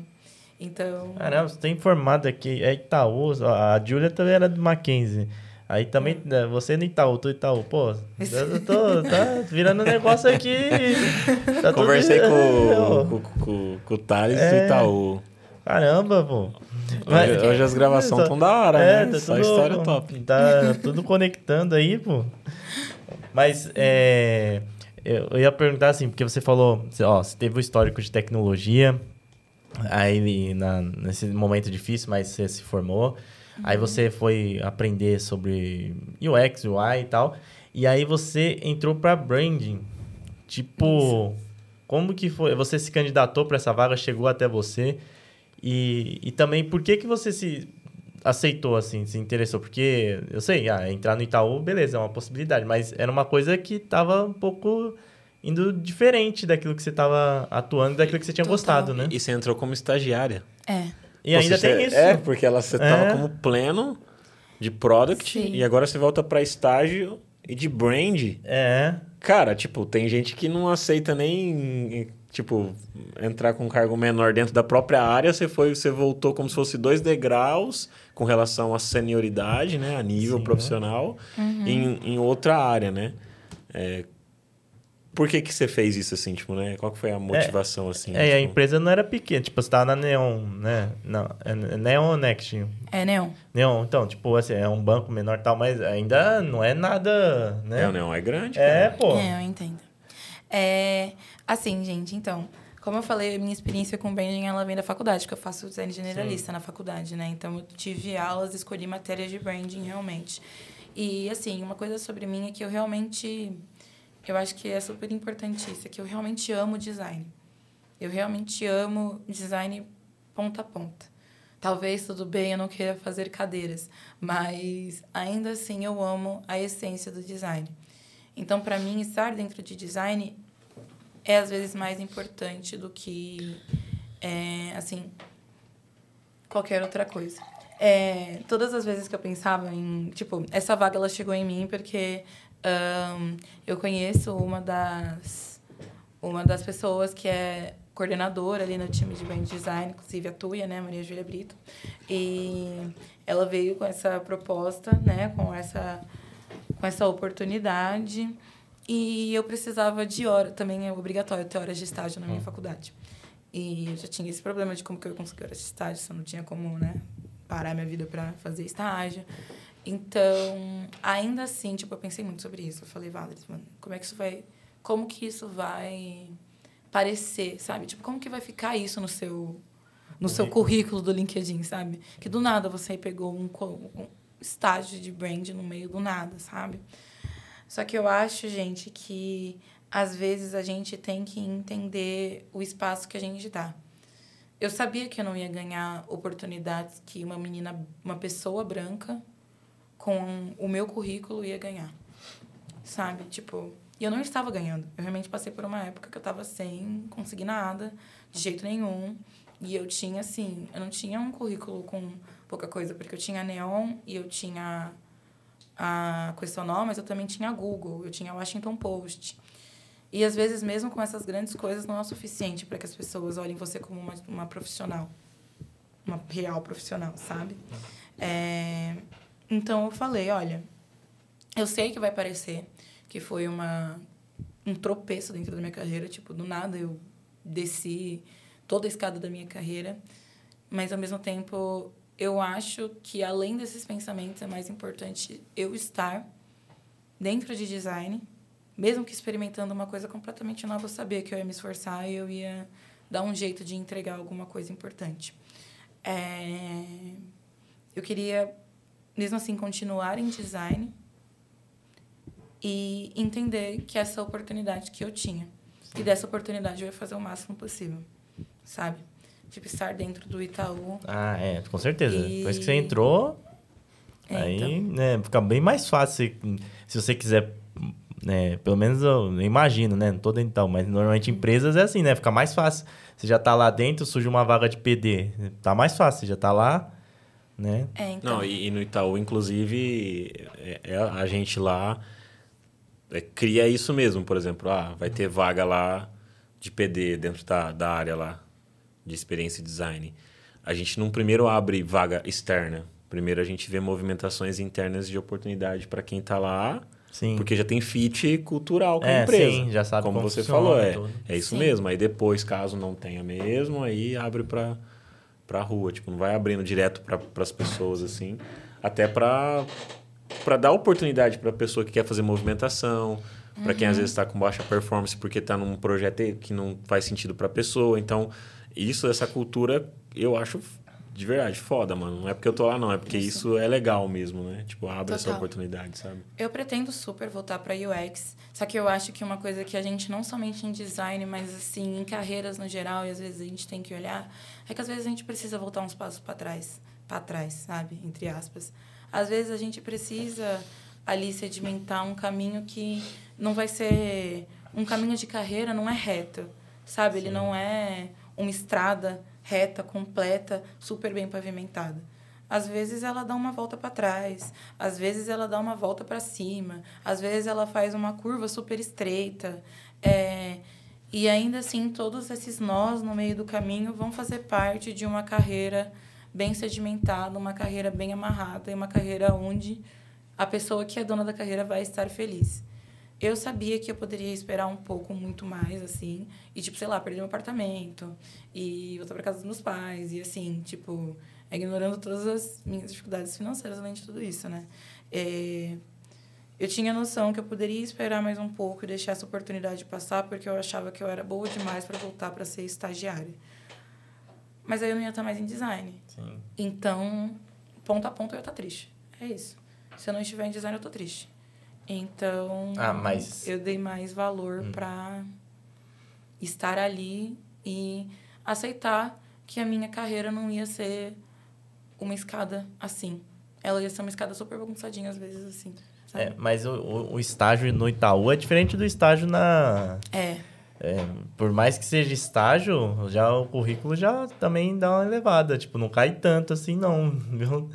Então, Caramba, você tem informado aqui. É Itaú, a Júlia também era do Mackenzie. Aí também, Hum. né, você no Itaú, tu Itaú. Pô, eu tô, tá virando negócio aqui. Tá tudo- Conversei É, com, com, com, com o Thales É. do Itaú. Caramba, pô. Hoje, hoje as gravações estão da hora, É, né? tá Só tudo- história top. Tá tudo conectando aí, pô. Mas é, eu ia perguntar assim, porque você falou, ó, você teve o histórico de tecnologia, aí na, nesse momento difícil, mas você se formou. Aí você foi aprender sobre UX, UI e tal. E aí você entrou para branding. Tipo, como que foi? Você se candidatou para essa vaga, chegou até você. E, e também, por que que você se aceitou, assim, se interessou? Porque, eu sei, ah, entrar no Itaú, beleza, é uma possibilidade. Mas era uma coisa que tava um pouco indo diferente daquilo que você tava atuando, daquilo que você tinha Total. gostado, né? E você entrou como estagiária. é. E ainda seja, tem isso. É, porque ela, você É. tava como pleno de product Sim. e agora você volta para estágio e de brand. É. Cara, tipo, tem gente que não aceita nem, tipo, entrar com um cargo menor dentro da própria área. Você foi, você voltou como se fosse dois degraus com relação à senioridade, né? A nível Sim. profissional Uhum. em, em outra área, né? É, por que que você fez isso, assim, tipo, né? Qual que foi a motivação, assim? É, a tipo? empresa não era pequena. Tipo, você tava na Neon, né? Não, é Neon ou Next? É, Neon. Neon, então, tipo, assim, é um banco menor e tal, mas ainda não é nada, né? É, o Neon é grande, É, cara. pô. É, eu entendo. É, assim, gente, então, como eu falei, a minha experiência com branding, ela vem da faculdade, porque eu faço design generalista na faculdade, né? Então, eu tive aulas, escolhi matérias de branding, realmente. E, assim, uma coisa sobre mim é que eu realmente... Eu acho que é super importante isso, é que eu realmente amo design. Eu realmente amo design ponta a ponta. Talvez, tudo bem, eu não queira fazer cadeiras, mas ainda assim eu amo a essência do design. Então, para mim, estar dentro de design é às vezes mais importante do que, é, assim, qualquer outra coisa. É, todas as vezes que eu pensava em, tipo, essa vaga ela chegou em mim porque ahn, eu conheço uma das uma das pessoas que é coordenadora ali no time de brand design, inclusive a Tuia, né, Maria Júlia Brito. E ela veio com essa proposta, né, com essa com essa oportunidade. E eu precisava de hora, também é obrigatório ter horas de estágio na minha faculdade. E eu já tinha esse problema de como que eu ia conseguir horas de estágio, se eu não tinha como, né, parar minha vida para fazer estágio. Então, ainda assim, tipo, eu pensei muito sobre isso. Eu falei, Valerie, mano, como é que isso vai... Como que isso vai parecer, sabe? Tipo, como que vai ficar isso no seu no seu currículo do LinkedIn, sabe? Que do nada você pegou um, um estágio de brand no meio do nada, sabe? Só que eu acho, gente, que às vezes a gente tem que entender o espaço que a gente dá. Eu sabia que eu não ia ganhar oportunidades que uma menina, uma pessoa branca com o meu currículo ia ganhar. Sabe? Tipo, e eu não estava ganhando. Eu realmente passei por uma época que eu estava sem conseguir nada, de jeito nenhum. E eu tinha, assim, eu não tinha um currículo com pouca coisa, porque eu tinha Neon e eu tinha a Questionó, mas eu também tinha Google, eu tinha Washington Post. E às vezes, mesmo com essas grandes coisas, não é o suficiente para que as pessoas olhem você como uma, uma profissional. Uma real profissional, sabe? É, então eu falei: olha, eu sei que vai parecer que foi uma, um tropeço dentro da minha carreira, tipo, do nada eu desci toda a escada da minha carreira, mas ao mesmo tempo eu acho que além desses pensamentos é mais importante eu estar dentro de design mesmo que experimentando uma coisa completamente nova, eu sabia que eu ia me esforçar e eu ia dar um jeito de entregar alguma coisa importante. É... Eu queria, mesmo assim, continuar em design e entender que essa oportunidade que eu tinha. E dessa oportunidade eu ia fazer o máximo possível, sabe? Tipo, estar dentro do Itaú. Ah, é, com certeza. E... Depois que você entrou, é, aí então. né, fica bem mais fácil. Se você quiser né? Pelo menos eu imagino, né? Não tô dentro então, mas normalmente empresas é assim, né? Fica mais fácil. Você já tá lá dentro, surge uma vaga de PD. Tá mais fácil, você já tá lá, né? É, então. Não, e, e no Itaú, inclusive, é, é a gente lá é, cria isso mesmo, por exemplo. Ah, vai ter vaga lá de PD dentro da, da área lá de experiência e design. A gente não primeiro abre vaga externa. Primeiro a gente vê movimentações internas de oportunidade para quem está lá Sim. Porque já tem fit cultural com É, a empresa. sim, já sabe como, como você funciona, falou. É, tudo. é isso Sim. mesmo. Aí depois, caso não tenha mesmo, aí abre para para rua. Tipo, não vai abrindo direto para as pessoas assim. Até para para dar oportunidade para a pessoa que quer fazer movimentação, para quem às vezes está com baixa performance porque está num projeto que não faz sentido para a pessoa. Então, isso, essa cultura, eu acho de verdade foda, mano. Não é porque eu tô lá, não. É porque isso, é legal mesmo, né? Tipo, abre essa Total. oportunidade, sabe? Eu pretendo super voltar para UX, só que eu acho que uma coisa que a gente não somente em design, mas assim em carreiras no geral e às vezes a gente tem que olhar, é que às vezes a gente precisa voltar uns passos para trás, para trás, sabe, entre aspas. Às vezes a gente precisa ali sedimentar um caminho que não vai ser um caminho de carreira, não é reto, sabe? Ele não é uma estrada reta, completa, super bem pavimentada. Às vezes ela dá uma volta para trás, às vezes ela dá uma volta para cima, às vezes ela faz uma curva super estreita. É, e ainda assim, todos esses nós no meio do caminho vão fazer parte de uma carreira bem sedimentada, uma carreira bem amarrada e uma carreira onde a pessoa que é dona da carreira vai estar feliz. Eu sabia que eu poderia esperar um pouco muito mais, assim, e, tipo, sei lá, perder meu apartamento e voltar para casa dos meus pais, e, assim, tipo, ignorando todas as minhas dificuldades financeiras além de tudo isso, né? É, eu tinha noção que eu poderia esperar mais um pouco e deixar essa oportunidade passar, porque eu achava que eu era boa demais para voltar para ser estagiária. Mas aí eu não ia estar mais em design. Sim. Então, ponto a ponto eu ia estar triste. É isso. Se eu não estiver em design, eu tô triste. Então, Ah, mas- eu dei mais valor para estar ali e aceitar que a minha carreira não ia ser uma escada assim. Ela ia ser uma escada super bagunçadinha às vezes assim. É, mas o, o, o estágio no Itaú é diferente do estágio na. É. é, por mais que seja estágio, já o currículo já também dá uma elevada. Tipo, não cai tanto assim, não. Viu?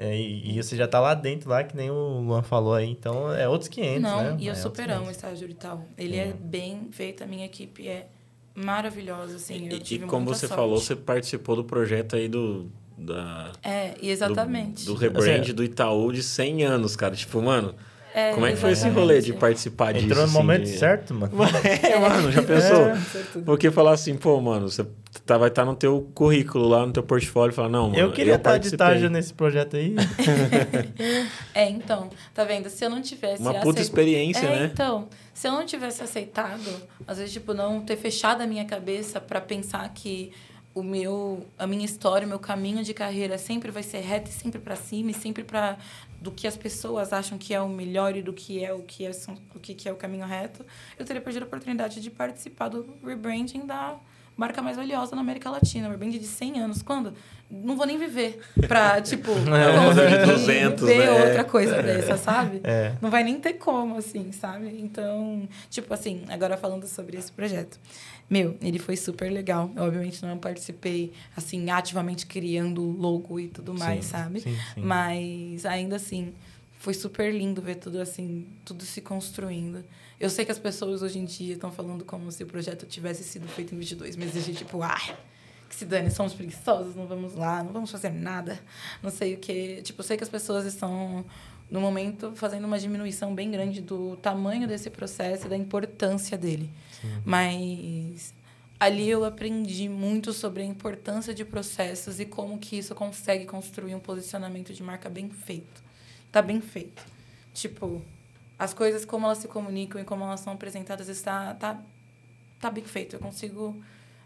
É, e, e você já tá lá dentro, lá, que nem o Luan falou aí. Então, é outros 500, não, né? e eu É super outros amo o 500. estágio e tal. Ele é bem feito, a minha equipe é maravilhosa, assim. eu E, e como muita você sorte. falou, você participou do projeto aí do. Da, É, e do- exatamente. Do, rebrand Assim, do Itaú de 100 anos, cara. Tipo, mano, É, como é que foi esse rolê de participar disso? Entrou no assim, momento de- certo, mano. É, mano, já pensou? Certo. Porque falar assim, pô, mano, você tá, vai estar no teu currículo lá, no teu portfólio, e falar, não, mano, Eu queria estar de estágio nesse projeto aí. É, então, tá vendo? Se eu não tivesse. Uma puta acei- experiência, é, né? então, se eu não tivesse aceitado, às vezes, tipo, não ter fechado a minha cabeça pra pensar que o meu a minha história, o meu caminho de carreira sempre vai ser reto e sempre para cima e sempre para do que as pessoas acham que é o melhor e do que é o que é o que é o caminho reto, eu teria perdido a oportunidade de participar do rebranding da marca mais valiosa na América Latina, rebranding de 100 anos. Quando? Não vou nem viver pra, tipo, é, 200, ver né? outra coisa é. dessa, sabe? É. Não vai nem ter como, assim, sabe? Então, tipo assim, agora falando sobre esse projeto. Meu, ele foi super legal. Eu, obviamente, não participei, assim, ativamente criando o logo e tudo mais, Sim, sabe? sim, sim. Mas, ainda assim, foi super lindo ver tudo, assim, tudo se construindo. Eu sei que as pessoas hoje em dia estão falando como se o projeto tivesse sido feito em 22 meses. A gente, tipo, ah, que se dane, somos preguiçosos, não vamos lá, não vamos fazer nada, não sei o quê. Tipo, eu sei que as pessoas estão, no momento, fazendo uma diminuição bem grande do tamanho desse processo e da importância dele. Mas ali eu aprendi muito sobre a importância de processos e como que isso consegue construir um posicionamento de marca bem feito. Tá bem feito. Tipo, as coisas como elas se comunicam e como elas são apresentadas está tá tá bem feito. Eu consigo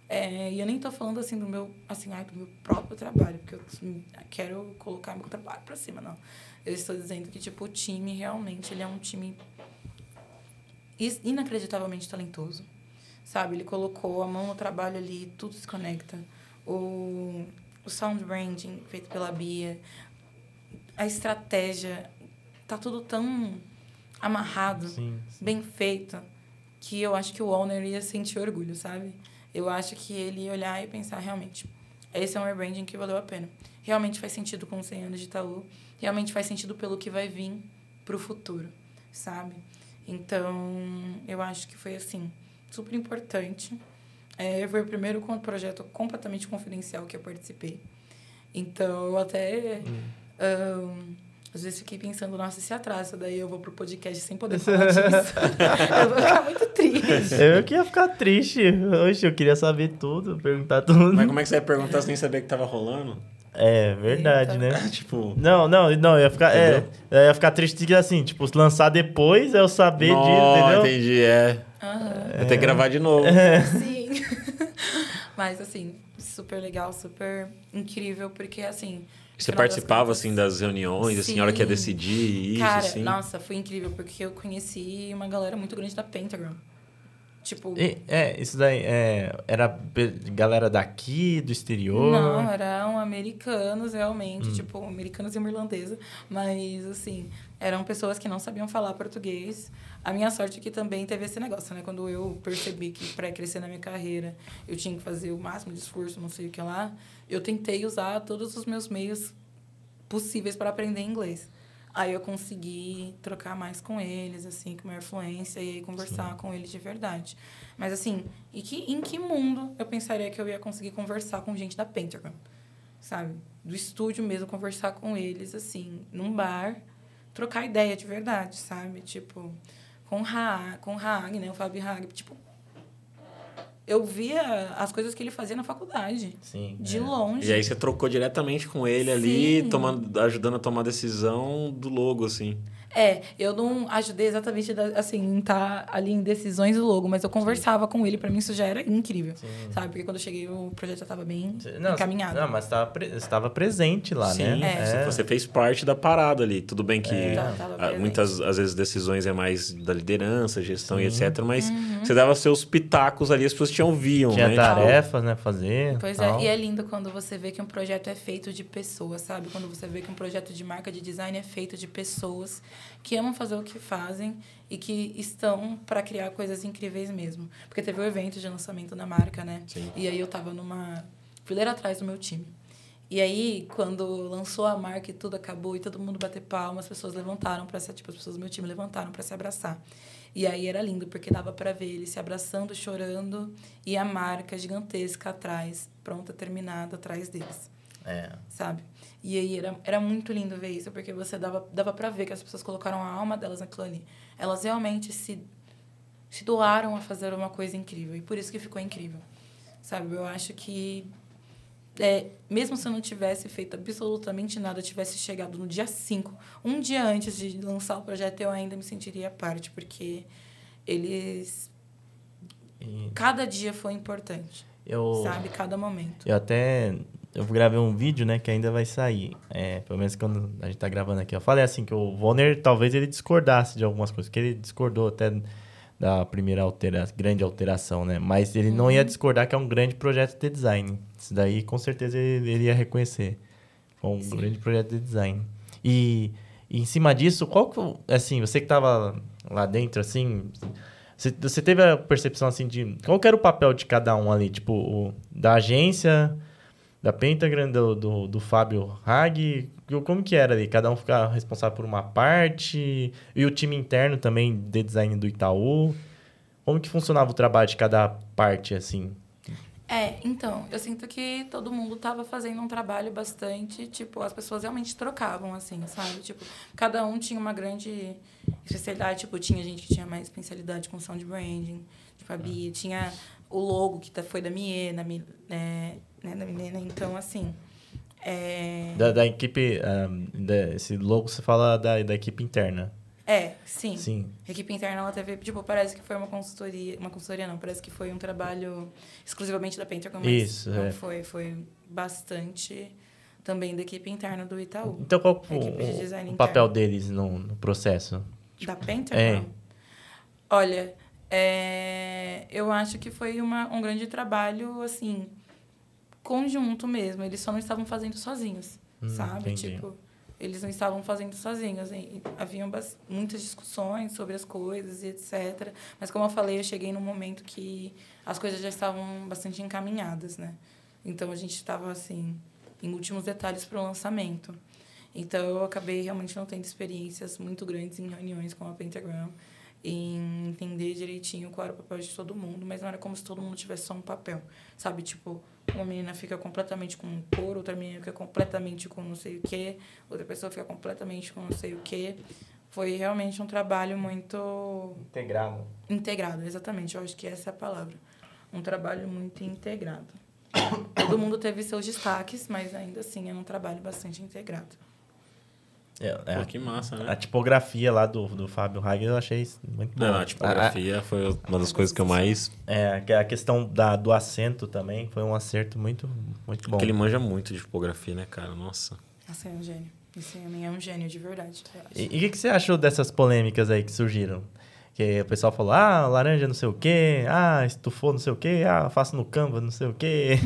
é, e eu nem tô falando assim do meu assim, ai, do meu próprio trabalho, porque eu quero colocar meu trabalho para cima, não. Eu estou dizendo que tipo o time realmente, ele é um time inacreditavelmente talentoso. Sabe, ele colocou a mão no trabalho ali, tudo se conecta. O, o sound branding feito pela Bia, a estratégia, tá tudo tão amarrado, Sim, bem feito, que eu acho que o owner ia sentir orgulho, sabe? Eu acho que ele ia olhar e pensar, realmente, esse é um rebranding que valeu a pena. Realmente faz sentido com 100 anos de Itaú, realmente faz sentido pelo que vai vir pro futuro, sabe? Então, eu acho que foi assim, super importante. É, foi o primeiro projeto completamente confidencial que eu participei. Então, eu até. Um, às vezes fiquei pensando, nossa, se atrasa, daí eu vou pro podcast sem poder falar disso. eu vou ficar muito triste. Eu que ia ficar triste. Oxe, eu queria saber tudo, perguntar tudo. Mas como é que você ia perguntar sem saber que tava rolando? É, verdade, Eita. né? tipo. Não, não, não, eu ia ficar, é, Entendeu? eu ia ficar triste que assim, tipo, lançar depois eu saber disso, Não, entendeu? entendi, é. Aham. Vou ter que gravar de novo. Sim. Mas, assim, super legal, super incrível, porque, assim... Você das participava, contas- assim, das reuniões, assim, a hora que ia Sim. decidir isso, Cara, assim. nossa, foi incrível, porque eu conheci uma galera muito grande da Pentagram. Tipo, E- é, isso daí, é, era galera daqui, do exterior? não, eram americanos realmente, Hum. tipo, americanos e uma irlandesa. Mas, assim, eram pessoas que não sabiam falar português. A minha sorte é que também teve esse negócio, né? Quando eu percebi que para crescer na minha carreira eu tinha que fazer o máximo de esforço, não sei o que lá, eu tentei usar todos os meus meios possíveis para aprender inglês. Aí eu consegui trocar mais com eles, assim, com maior fluência e aí conversar com eles de verdade. Mas, assim, e que, em que mundo eu pensaria que eu ia conseguir conversar com gente da Pentagram? Sabe? Do estúdio mesmo, conversar com eles, assim, num bar, trocar ideia de verdade, sabe? Tipo, com o com o Haag, né? O Fábio Haag. Tipo, eu via as coisas que ele fazia na faculdade. Sim. De é. longe. E aí você trocou diretamente com ele ali, Sim. tomando, ajudando a tomar a decisão do logo, assim. É, eu não ajudei exatamente, assim, em estar ali em decisões do logo, mas eu conversava com ele, pra mim isso já era incrível, sabe? Porque quando eu cheguei, o projeto já tava bem Não, encaminhado. Não, mas estava pre- estava presente lá, Sim, né? É. você fez parte da parada ali. Tudo bem que É. Tá- muitas, às vezes, decisões é mais da liderança, gestão e Sim. etc. Mas Uhum. você dava seus pitacos ali, as pessoas te ouviam, Tinha né? tarefas, né, fazer. Pois tal. é, e é lindo quando você vê que um projeto é feito de pessoas, sabe? Quando você vê que um projeto de marca de design é feito de pessoas que amam fazer o que fazem e que estão para criar coisas incríveis mesmo. Porque teve o evento de lançamento da marca, né? Sim. E aí eu tava numa fileira atrás do meu time. E aí, quando lançou a marca e tudo acabou e todo mundo bater palma, as pessoas levantaram para se, tipo, as pessoas do meu time levantaram para se abraçar. E aí era lindo, porque dava para ver eles se abraçando, chorando e a marca gigantesca atrás, pronta, terminada atrás deles, É. sabe? E aí era, era muito lindo ver isso, porque você dava, dava para ver que as pessoas colocaram a alma delas naquilo ali. Elas realmente se, se doaram a fazer uma coisa incrível, e por isso que ficou incrível, sabe? Eu acho que é, mesmo se eu não tivesse feito absolutamente nada, tivesse chegado no dia 5, um dia antes de lançar o projeto, eu ainda me sentiria parte, porque eles. E, Cada dia foi importante. Eu, sabe? Cada momento. Eu até eu gravei um vídeo, né, que ainda vai sair. É, pelo menos quando a gente tá gravando aqui. Eu falei assim que o Vonner talvez ele discordasse de algumas coisas, que ele discordou até da primeira altera grande alteração, né? Mas ele uhum. não ia uhum. discordar que é um grande projeto de design. Isso daí com certeza ele, ele ia reconhecer. Foi um Sim. grande projeto de design. E, e, em cima disso, qual que assim, você que tava lá dentro assim, você, você teve a percepção assim de qual que era o papel de cada um ali, tipo, o, da agência, da Pentagram, do, do, do Fábio Hag, como que era ali? Cada um ficava responsável por uma parte, e o time interno também de design do Itaú. Como que funcionava o trabalho de cada parte, assim? É, então, eu sinto que todo mundo estava fazendo um trabalho bastante, tipo, as pessoas realmente trocavam, assim, sabe? Tipo, cada um tinha uma grande especialidade, tipo, tinha gente que tinha mais especialidade com sound branding, tipo, a Bia, tinha o logo que tá, foi da Mie, na, é, né, da menina. Então, assim. É... Da, da equipe. Um, da, esse logo você fala da, da equipe interna. É, sim. Sim. A equipe interna ela teve, tipo, parece que foi uma consultoria, uma consultoria não, parece que foi um trabalho exclusivamente da Pentagon, mas Isso, não é. foi, foi bastante também da equipe interna do Itaú. Então qual o, o papel deles no, no processo? Da Pentagon? É. Olha, é, eu acho que foi uma, um grande trabalho, assim, conjunto mesmo. Eles só não estavam fazendo sozinhos, hum, sabe? Entendi. Tipo, eles não estavam fazendo sozinhos. E haviam muitas discussões sobre as coisas e etc. Mas, como eu falei, eu cheguei num momento que as coisas já estavam bastante encaminhadas, né? Então, a gente estava, assim, em últimos detalhes para o lançamento. Então, eu acabei realmente não tendo experiências muito grandes em reuniões com a Pentagram em entender direitinho qual era o papel de todo mundo, mas não era como se todo mundo tivesse só um papel, sabe? Tipo, uma menina fica completamente com um cor, outra menina fica completamente com não sei o quê, outra pessoa fica completamente com não sei o quê. Foi realmente um trabalho muito... Integrado. Integrado, exatamente. Eu acho que essa é a palavra. Um trabalho muito integrado. todo mundo teve seus destaques, mas ainda assim é um trabalho bastante integrado. É, é, Pô, que massa, né? A tipografia lá do, do Fábio Hager eu achei muito bom. Não, a tipografia a, foi uma das coisas que eu mais... É, a questão da, do acento também foi um acerto muito, muito bom. Porque ele manja muito de tipografia, né, cara? Nossa. Nossa, é um gênio. Esse homem é um gênio de verdade. E o que, que você achou dessas polêmicas aí que surgiram? Que o pessoal falou, ah, laranja não sei o quê, ah, estufou não sei o quê, ah, faço no Canva não sei o quê.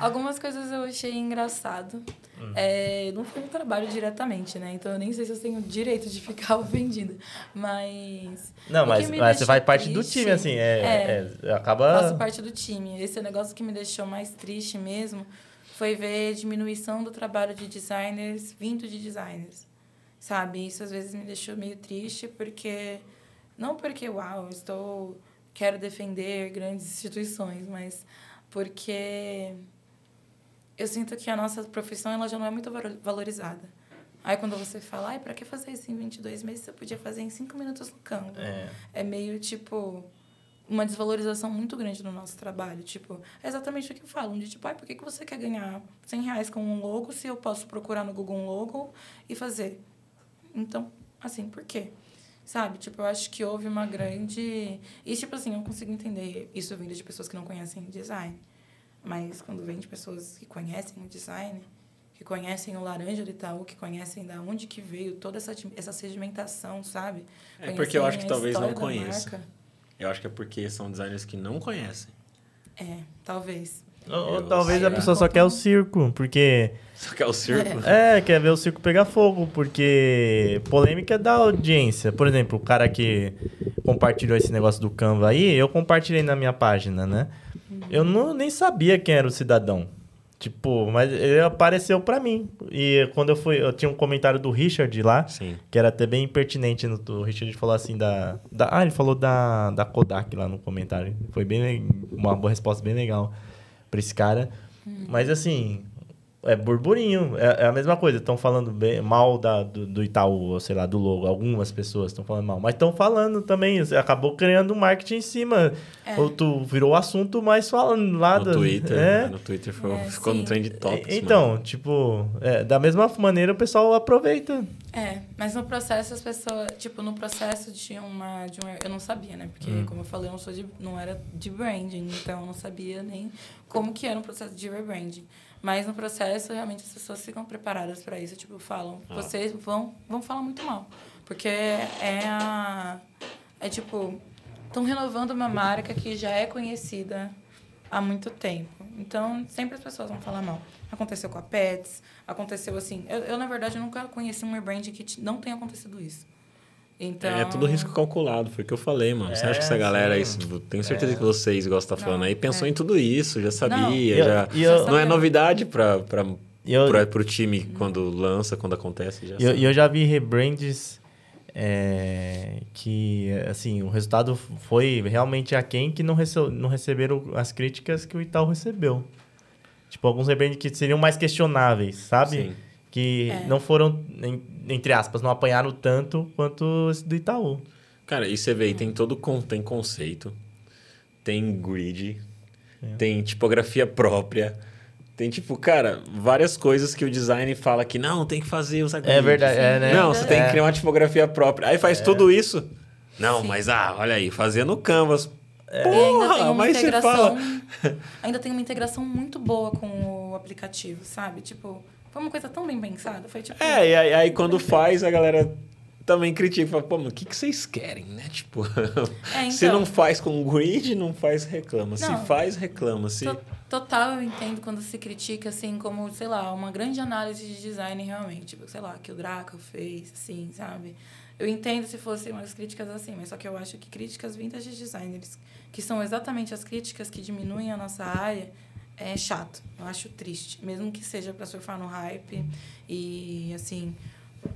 Algumas coisas eu achei engraçado. Hum. É, não foi um trabalho diretamente, né? Então eu nem sei se eu tenho direito de ficar ofendida. Mas. Não, mas, mas você faz parte do time, assim, é, é, é, acaba. Faço parte do time. Esse é o negócio que me deixou mais triste mesmo foi ver a diminuição do trabalho de designers vindo de designers. Sabe? Isso às vezes me deixou meio triste porque não porque, uau, estou quero defender grandes instituições, mas porque eu sinto que a nossa profissão ela já não é muito valorizada. Aí quando você fala, ai, para que fazer isso em 22 meses? Você podia fazer em 5 minutos no campo. É. é meio tipo uma desvalorização muito grande do nosso trabalho. Tipo, é exatamente o que eu falo. De tipo, ai, por que, que você quer ganhar 100 reais com um logo se eu posso procurar no Google um logo e fazer? Então, assim, por quê? Sabe? Tipo, eu acho que houve uma grande. E, tipo assim, eu consigo entender isso vindo de pessoas que não conhecem design. Mas quando vem de pessoas que conhecem o design, que conhecem o laranja do Itaú, que conhecem da onde que veio toda essa, essa sedimentação, sabe? É porque eu acho que talvez não conheça. Eu acho que é porque são designers que não conhecem. É, talvez. Ou, ou talvez a pessoa só quer o circo, porque. Só quer o circo? É. é, quer ver o circo pegar fogo, porque polêmica é da audiência. Por exemplo, o cara que compartilhou esse negócio do Canva aí, eu compartilhei na minha página, né? Eu não, nem sabia quem era o cidadão. Tipo, mas ele apareceu para mim. E quando eu fui, eu tinha um comentário do Richard lá, Sim. que era até bem pertinente. No, o Richard falou assim da, da. Ah, ele falou da, da Kodak lá no comentário. Foi bem uma boa resposta bem legal pra esse cara. Hum. Mas assim, é burburinho. É, é a mesma coisa. Estão falando bem, mal da, do, do Itaú, ou sei lá, do logo. Algumas pessoas estão falando mal. Mas estão falando também. Acabou criando um marketing em cima. É. Ou tu virou o assunto mais falando lá no do. Twitter. É. Né? No Twitter foi, é, ficou sim. no trend topics. Então, mano. tipo, é, da mesma maneira o pessoal aproveita. É, mas no processo as pessoas, tipo, no processo de uma, de uma eu não sabia, né? Porque Hum. como eu falei, eu não sou de, não era de branding, então eu não sabia nem como que era um processo de rebranding. Mas no processo realmente as pessoas ficam preparadas para isso, tipo, falam, Ah. vocês vão vão falar muito mal, porque é a é tipo, estão renovando uma marca que já é conhecida há muito tempo. Então, sempre as pessoas vão falar mal. Aconteceu com a Pets, aconteceu assim. Eu, eu, na verdade, nunca conheci um rebranding que não tenha acontecido isso. Então, É tudo risco calculado, foi o que eu falei, mano. Você É, acha que essa galera aí, sim. tenho certeza que vocês gostam tá falando aí, pensou é. em tudo isso, já sabia, Não. Eu- já. eu- Não é novidade pra, pra, E eu, pra, pro time quando lança, quando acontece. E eu, eu já vi rebrands é, que, assim, o resultado foi realmente aquém que não, rece não receberam as críticas que o Itaú recebeu. Tipo, alguns rebrands que seriam mais questionáveis, sabe? Sim. Que É. não foram, entre aspas, não apanharam tanto quanto esse do Itaú. Cara, e você vê, aí tem todo tem conceito, tem grid, É. tem tipografia própria. Tem, tipo, cara, várias coisas que o design fala que não, tem que fazer, grid. É verdade, é, né? Não, você tem É. que criar uma tipografia própria. Aí faz tudo isso. Não, mas ah, olha aí, fazia no Canvas. Ainda tem Porra, uma mas você integração. fala. ainda tem uma integração muito boa com o aplicativo, sabe? Tipo, foi uma coisa tão bem pensada. Foi tipo. É, e aí, aí quando faz, a galera também critica. Fala, pô, mas o que, que vocês querem, né? Tipo, É, se então. não faz com grid, não faz, reclama. Se Não. faz, reclama. Se... To- Total, eu entendo quando se critica, assim, como, sei lá, uma grande análise de design realmente. Tipo, sei lá, que o Draco fez, assim, sabe? Eu entendo se fossem umas críticas assim, mas só que eu acho que críticas vindas de designers, que são exatamente as críticas que diminuem a nossa área, é chato. Eu acho triste. Mesmo que seja para surfar no hype e, assim,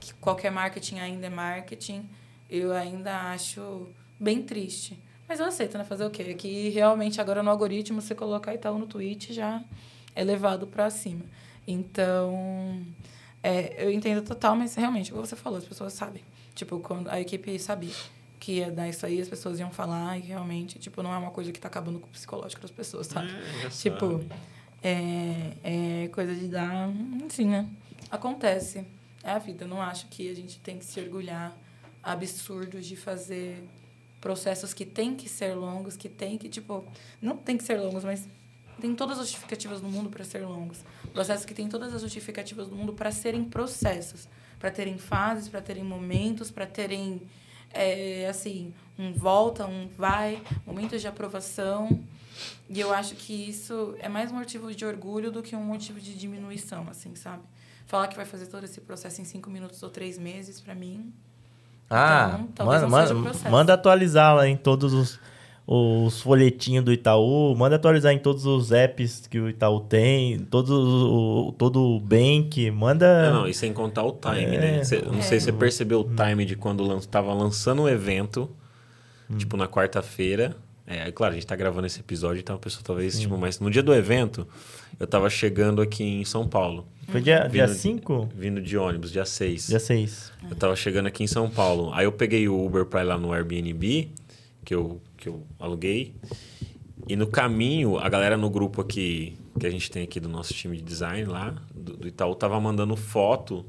que qualquer marketing ainda é marketing, eu ainda acho bem triste. Mas eu aceito, né? Fazer o quê? Que realmente agora no algoritmo, você colocar Itaú no tweet já é levado para cima. Então, é, eu entendo total, mas realmente, como você falou, as pessoas sabem. Tipo, quando a equipe sabia que ia dar isso aí, as pessoas iam falar e realmente, tipo, não é uma coisa que tá acabando com o psicológico das pessoas, sabe? É, Tipo, sabe. é, é coisa de dar. Enfim, né? Acontece. É a vida. Eu não acho que a gente tem que se orgulhar absurdos de fazer processos que tem que ser longos, que tem que, tipo. Não tem que ser longos, mas tem todas as justificativas do mundo para ser longos. Processos que têm todas as justificativas do mundo para serem processos, para terem fases, para terem momentos, para terem. É, assim, um volta, um vai, momentos de aprovação. E eu acho que isso é mais um motivo de orgulho do que um motivo de diminuição, assim, sabe? Falar que vai fazer todo esse processo em cinco minutos ou três meses, para mim. Ah, Então, manda, manda, manda atualizar lá em todos os, os folhetinhos do Itaú, manda atualizar em todos os apps que o Itaú tem, todos o, todo o Bank, manda... Não, não, e sem contar o time, É. né? Cê- não sei É. se você percebeu o time de quando lan tava lançando o evento, tipo na quarta-feira. É, claro, a gente tá gravando esse episódio, então a pessoa talvez, tipo, mas no dia do evento, eu tava chegando aqui em São Paulo, Foi dia Vindo- 5? vindo de ônibus, dia 6. Dia 6. Eu tava chegando aqui em São Paulo. Aí eu peguei o Uber pra ir lá no Airbnb, que eu, que eu aluguei. E no caminho, a galera no grupo aqui, que a gente tem aqui do nosso time de design lá, do, do Itaú, tava mandando foto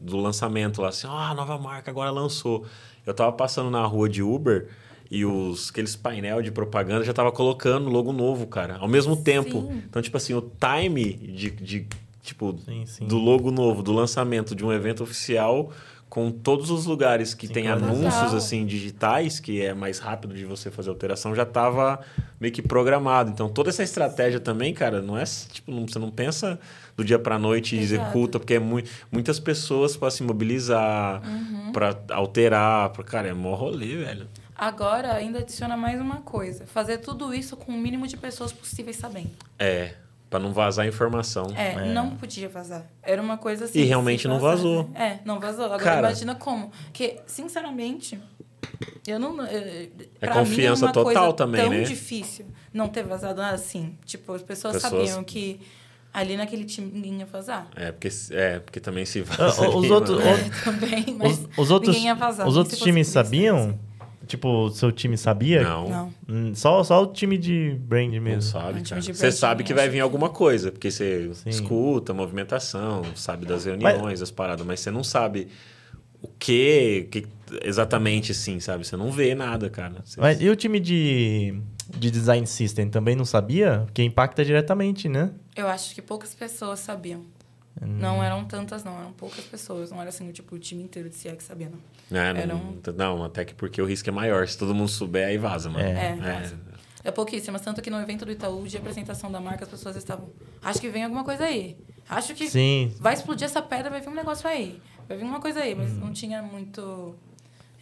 do lançamento lá, assim, ah, nova marca agora lançou. Eu tava passando na rua de Uber e os aqueles painel de propaganda já tava colocando logo novo, cara, ao mesmo tempo. Sim. Então, tipo assim, o time de, de tipo, Sim, sim. do logo novo, do lançamento de um evento oficial com todos os lugares que tem Sincronizado. anúncios Total. assim digitais, que é mais rápido de você fazer alteração, já estava meio que programado. Então toda essa estratégia também, cara, não é tipo, não- você não pensa do dia para noite e Exato. executa, porque é mui- muitas pessoas para se mobilizar, Uhum. para alterar, pra, cara, é mó rolê, velho. Agora, ainda adiciona mais uma coisa. Fazer tudo isso com o mínimo de pessoas possíveis sabendo. É, para não vazar informação. É, É. não podia vazar. Era uma coisa assim. E realmente não vazou. É, não vazou. Agora Cara. imagina como. Porque, sinceramente, eu não. É É confiança total também, tão né? difícil não ter vazado nada assim. Tipo, as pessoas, Pessoas- sabiam que ali naquele time ninguém ia vazar. É, porque, é, porque também se Ah, vaza. os ali, outros- o- É, também, mas Os, os outros, ninguém ia vazar. os outros times sabiam? Tipo, o seu time sabia? Não. Não. Hum, Só, só o time de brand Não mesmo. sabe, Um time cara. Você branding, sabe que vai vir que- alguma coisa, porque você Sim. escuta a movimentação, sabe das reuniões, das paradas, mas você não sabe o quê, que exatamente assim, sabe? Você não vê nada, cara. Você- Mas e o time de, de design system também não sabia? Porque impacta diretamente, né? Eu acho que poucas pessoas sabiam. Hum. Não eram tantas, não. Eram poucas pessoas. Não era assim, tipo, o time inteiro de sabia, não. É, não, Era um- não, até que porque o risco é maior. Se todo mundo souber, aí vaza, mano. É. É, vaza. É pouquíssimas. Tanto que no evento do Itaú, de apresentação da marca, as pessoas estavam... Acho que vem alguma coisa aí. Acho que Sim. vai explodir essa pedra, vai vir um negócio aí. Vai vir uma coisa aí. Mas não tinha muito...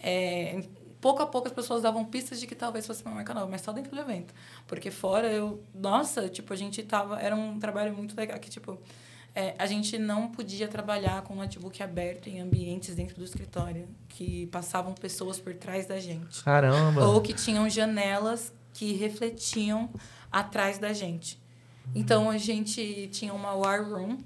é, pouco a pouco as pessoas davam pistas de que talvez fosse uma marca nova, mas só dentro do evento. Porque fora eu... Nossa, tipo, a gente tava... Era um trabalho muito legal que, tipo... é, a gente não podia trabalhar com notebook aberto em ambientes dentro do escritório, que passavam pessoas por trás da gente. Caramba. Ou que tinham janelas que refletiam atrás da gente. Então a gente tinha uma war room,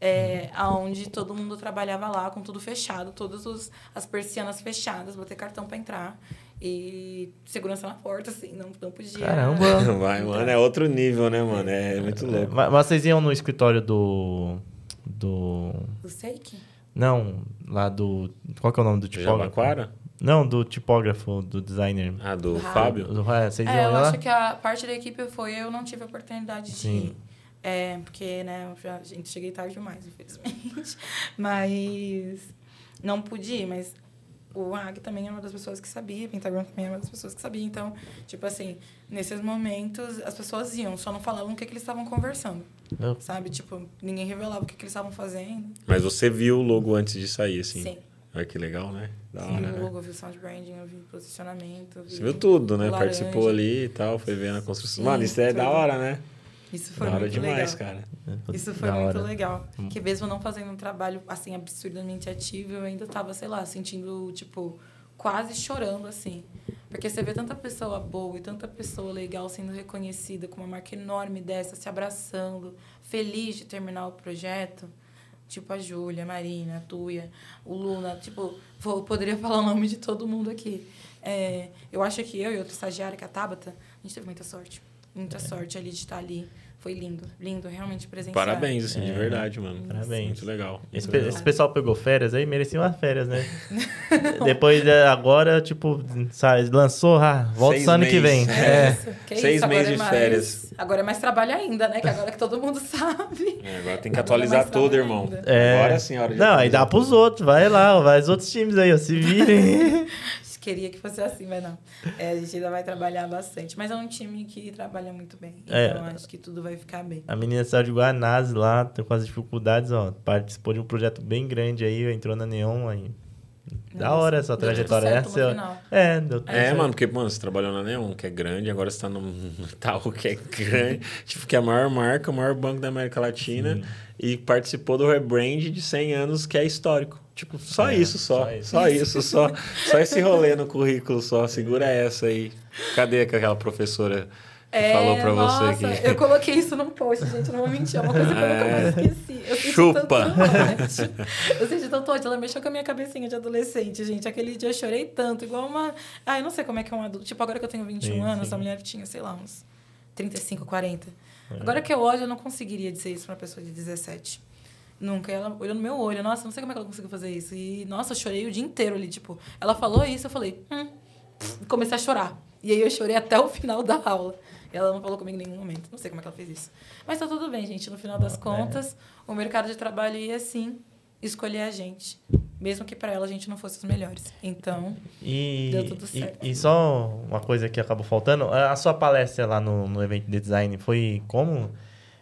é, onde todo mundo trabalhava lá com tudo fechado, todas os- as persianas fechadas, bater cartão para entrar. E segurança na porta, assim, não, não podia. Caramba. Vai, mano, é outro nível, né, mano? É muito louco. Mas mas vocês iam no escritório do. Do. O Seik? Não, lá do. Qual que é o nome do tipógrafo? Jabaquara? Não, do tipógrafo, do designer. Ah, do Ah. Fábio? Do- é, vocês É, iam eu lá? acho que a parte da equipe foi eu não tive a oportunidade de Sim. ir. É, porque, né, eu já, gente, cheguei tarde demais, infelizmente. Mas não pude ir, mas o Ag também é uma das pessoas que sabia, o Pentagon também é uma das pessoas que sabia. Então, tipo assim, nesses momentos as pessoas iam, só não falavam o que, que eles estavam conversando, Eu- sabe? Tipo, ninguém revelava o que, que eles estavam fazendo. Mas você viu o logo antes de sair, assim? Sim. Olha que legal, né? Da Sim, hora, o né? logo, eu vi o sound branding, eu vi o posicionamento. eu vi Você viu tudo, né? Participou ali e tal, foi vendo a construção. Sim, Mano, isso é da tudo. hora, né? Isso foi da hora muito demais, legal. cara. Isso foi Da muito hora. legal. Que mesmo não fazendo um trabalho, assim, absurdamente ativo, eu ainda tava, sei lá, sentindo, tipo, quase chorando, assim. Porque você vê tanta pessoa boa e tanta pessoa legal sendo reconhecida com uma marca enorme dessa, se abraçando, feliz de terminar o projeto. Tipo a Júlia, a Marina, a Tuia, o Luna. Tipo, vou, poderia falar o nome de todo mundo aqui. É, eu acho que eu e outra estagiária, que é a Tabata, a gente teve muita sorte. Muita sorte ali de estar ali. Foi lindo, lindo, realmente presenciar. Parabéns, assim, de É. verdade, mano. Parabéns. Muito legal. Esse, muito pe- legal. esse pessoal pegou férias aí, merecia umas férias, né? Depois, é, agora, tipo, sabe, lançou, ah, volta Seis só ano que vem. meses. É. Isso, que Seis isso, agora meses é de mais- férias. Agora é mais trabalho ainda, né? Que agora que todo mundo sabe. É, agora tem que Agora atualizar mais tudo, irmão. ainda. É. Agora sim a hora de Não, aí dá pros tudo. outros, vai lá, vai os outros times aí, ó, se virem. Queria que fosse assim, mas não. É, a gente ainda vai trabalhar bastante. Mas é um time que trabalha muito bem. É. Então acho que tudo vai ficar bem. A menina saiu de Guanás lá, tá com as dificuldades, ó, participou de um projeto bem grande aí, entrou na Neon aí. Da hora essa deu tudo trajetória. certo Essa, no ó. final. é, deu tudo É, certo. mano, porque, mano, você trabalhou na Neon, que é grande, agora você tá no Itaú, que é grande. tipo, que é a maior marca, o maior banco da América Latina. E participou do rebrand de 100 anos, que é histórico. Tipo, só É, isso, só. só isso. Só isso, só. Só esse rolê no currículo, só. Segura essa aí. Cadê aquela professora que falou pra É, nossa, você aqui? Eu coloquei isso num post, gente, não vou mentir. É uma coisa que eu nunca mais esqueci. Eu Chupa. Eu senti tanto ódio. Ela mexeu com a minha cabecinha de adolescente, gente. Aquele dia eu chorei tanto, igual uma. Ah, eu não sei como é que é um adulto. Tipo, agora que eu tenho 21 Sim, anos, sim. a mulher tinha, sei lá, uns 35, 40. Agora que eu olho, eu não conseguiria dizer isso pra uma pessoa de 17. Nunca. Ela olhou no meu olho, nossa, não sei como é que ela conseguiu fazer isso. E, nossa, eu chorei o dia inteiro ali, tipo. Ela falou isso, eu falei, hum. Comecei a chorar. E aí eu chorei até o final da aula. E ela não falou comigo em nenhum momento. Não sei como é que ela fez isso. Mas tá tudo bem, gente. No final das É. contas, o mercado de trabalho ia sim escolher a gente. Mesmo que para ela a gente não fosse os melhores. Então, E, Deu tudo e- certo. E, só uma coisa que acabou faltando, a a sua palestra lá no, no evento de design foi como?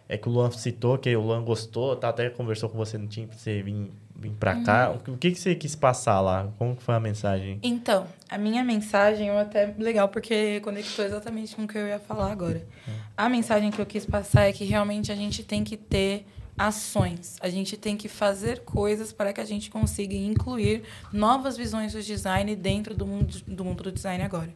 É que o Luan citou, que o Luan gostou, tá, até conversou com você no time pra você vir, vir pra cá. Uhum. O que- O que, que você quis passar lá? Como foi a mensagem? Então, a minha mensagem eu até legal porque conectou exatamente com o que eu ia falar agora. A mensagem que eu quis passar é que realmente a gente tem que ter ações. A gente tem que fazer coisas para que a gente consiga incluir novas visões do design dentro do mundo do, mundo do design agora.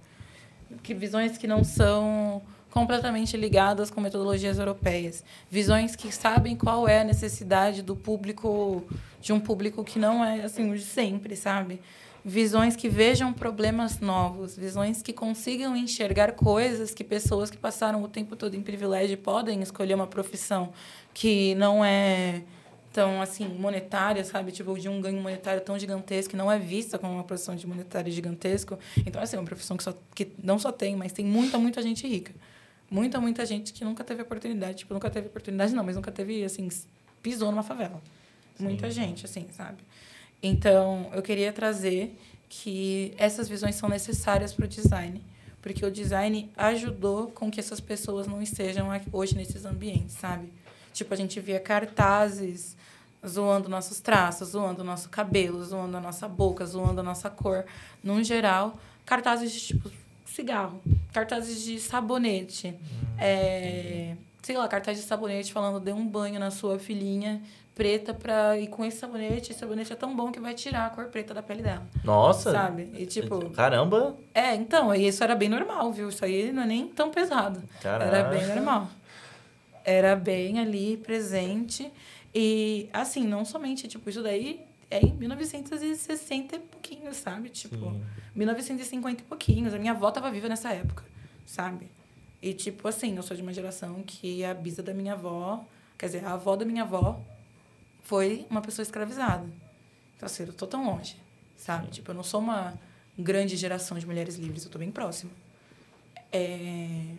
Que visões que não são completamente ligadas com metodologias europeias, visões que sabem qual é a necessidade do público de um público que não é assim de sempre, sabe? Visões que vejam problemas novos, visões que consigam enxergar coisas que pessoas que passaram o tempo todo em privilégio podem escolher uma profissão que não é tão assim monetária, sabe? Tipo, de um ganho monetário tão gigantesco, que não é vista como uma profissão de monetário gigantesco. Então, assim, é uma profissão que, só, que não só tem, mas tem muita, muita gente rica. Muita, muita gente que nunca teve oportunidade. Tipo, nunca teve oportunidade, não, mas nunca teve, assim, pisou numa favela. Sim. Muita gente, assim, sabe? Então, eu queria trazer que essas visões são necessárias para o design, porque o design ajudou com que essas pessoas não estejam hoje nesses ambientes, sabe? Tipo, a gente via cartazes zoando nossos traços, zoando nosso cabelo, zoando a nossa boca, zoando a nossa cor. Num geral, cartazes de tipo cigarro, cartazes de sabonete. Hum, é, sei lá, cartaz de sabonete falando dê um banho na sua filhinha preta pra ir com esse sabonete. Esse sabonete é tão bom que vai tirar a cor preta da pele dela. Nossa! Sabe? E tipo. Caramba! É, então, e isso era bem normal, viu? Isso aí não é nem tão pesado. Caraca. Era bem normal. Era bem ali presente. E, assim, não somente, tipo, isso daí é em 1960 e pouquinhos, sabe? Tipo, Sim. 1950 e pouquinhos. A minha avó tava viva nessa época, sabe? E, tipo, assim, eu sou de uma geração que a bisa da minha avó, quer dizer, a avó da minha avó foi uma pessoa escravizada. Então, assim, eu tô tão longe, sabe? Sim. Tipo, eu não sou uma grande geração de mulheres livres, eu tô bem próxima. É...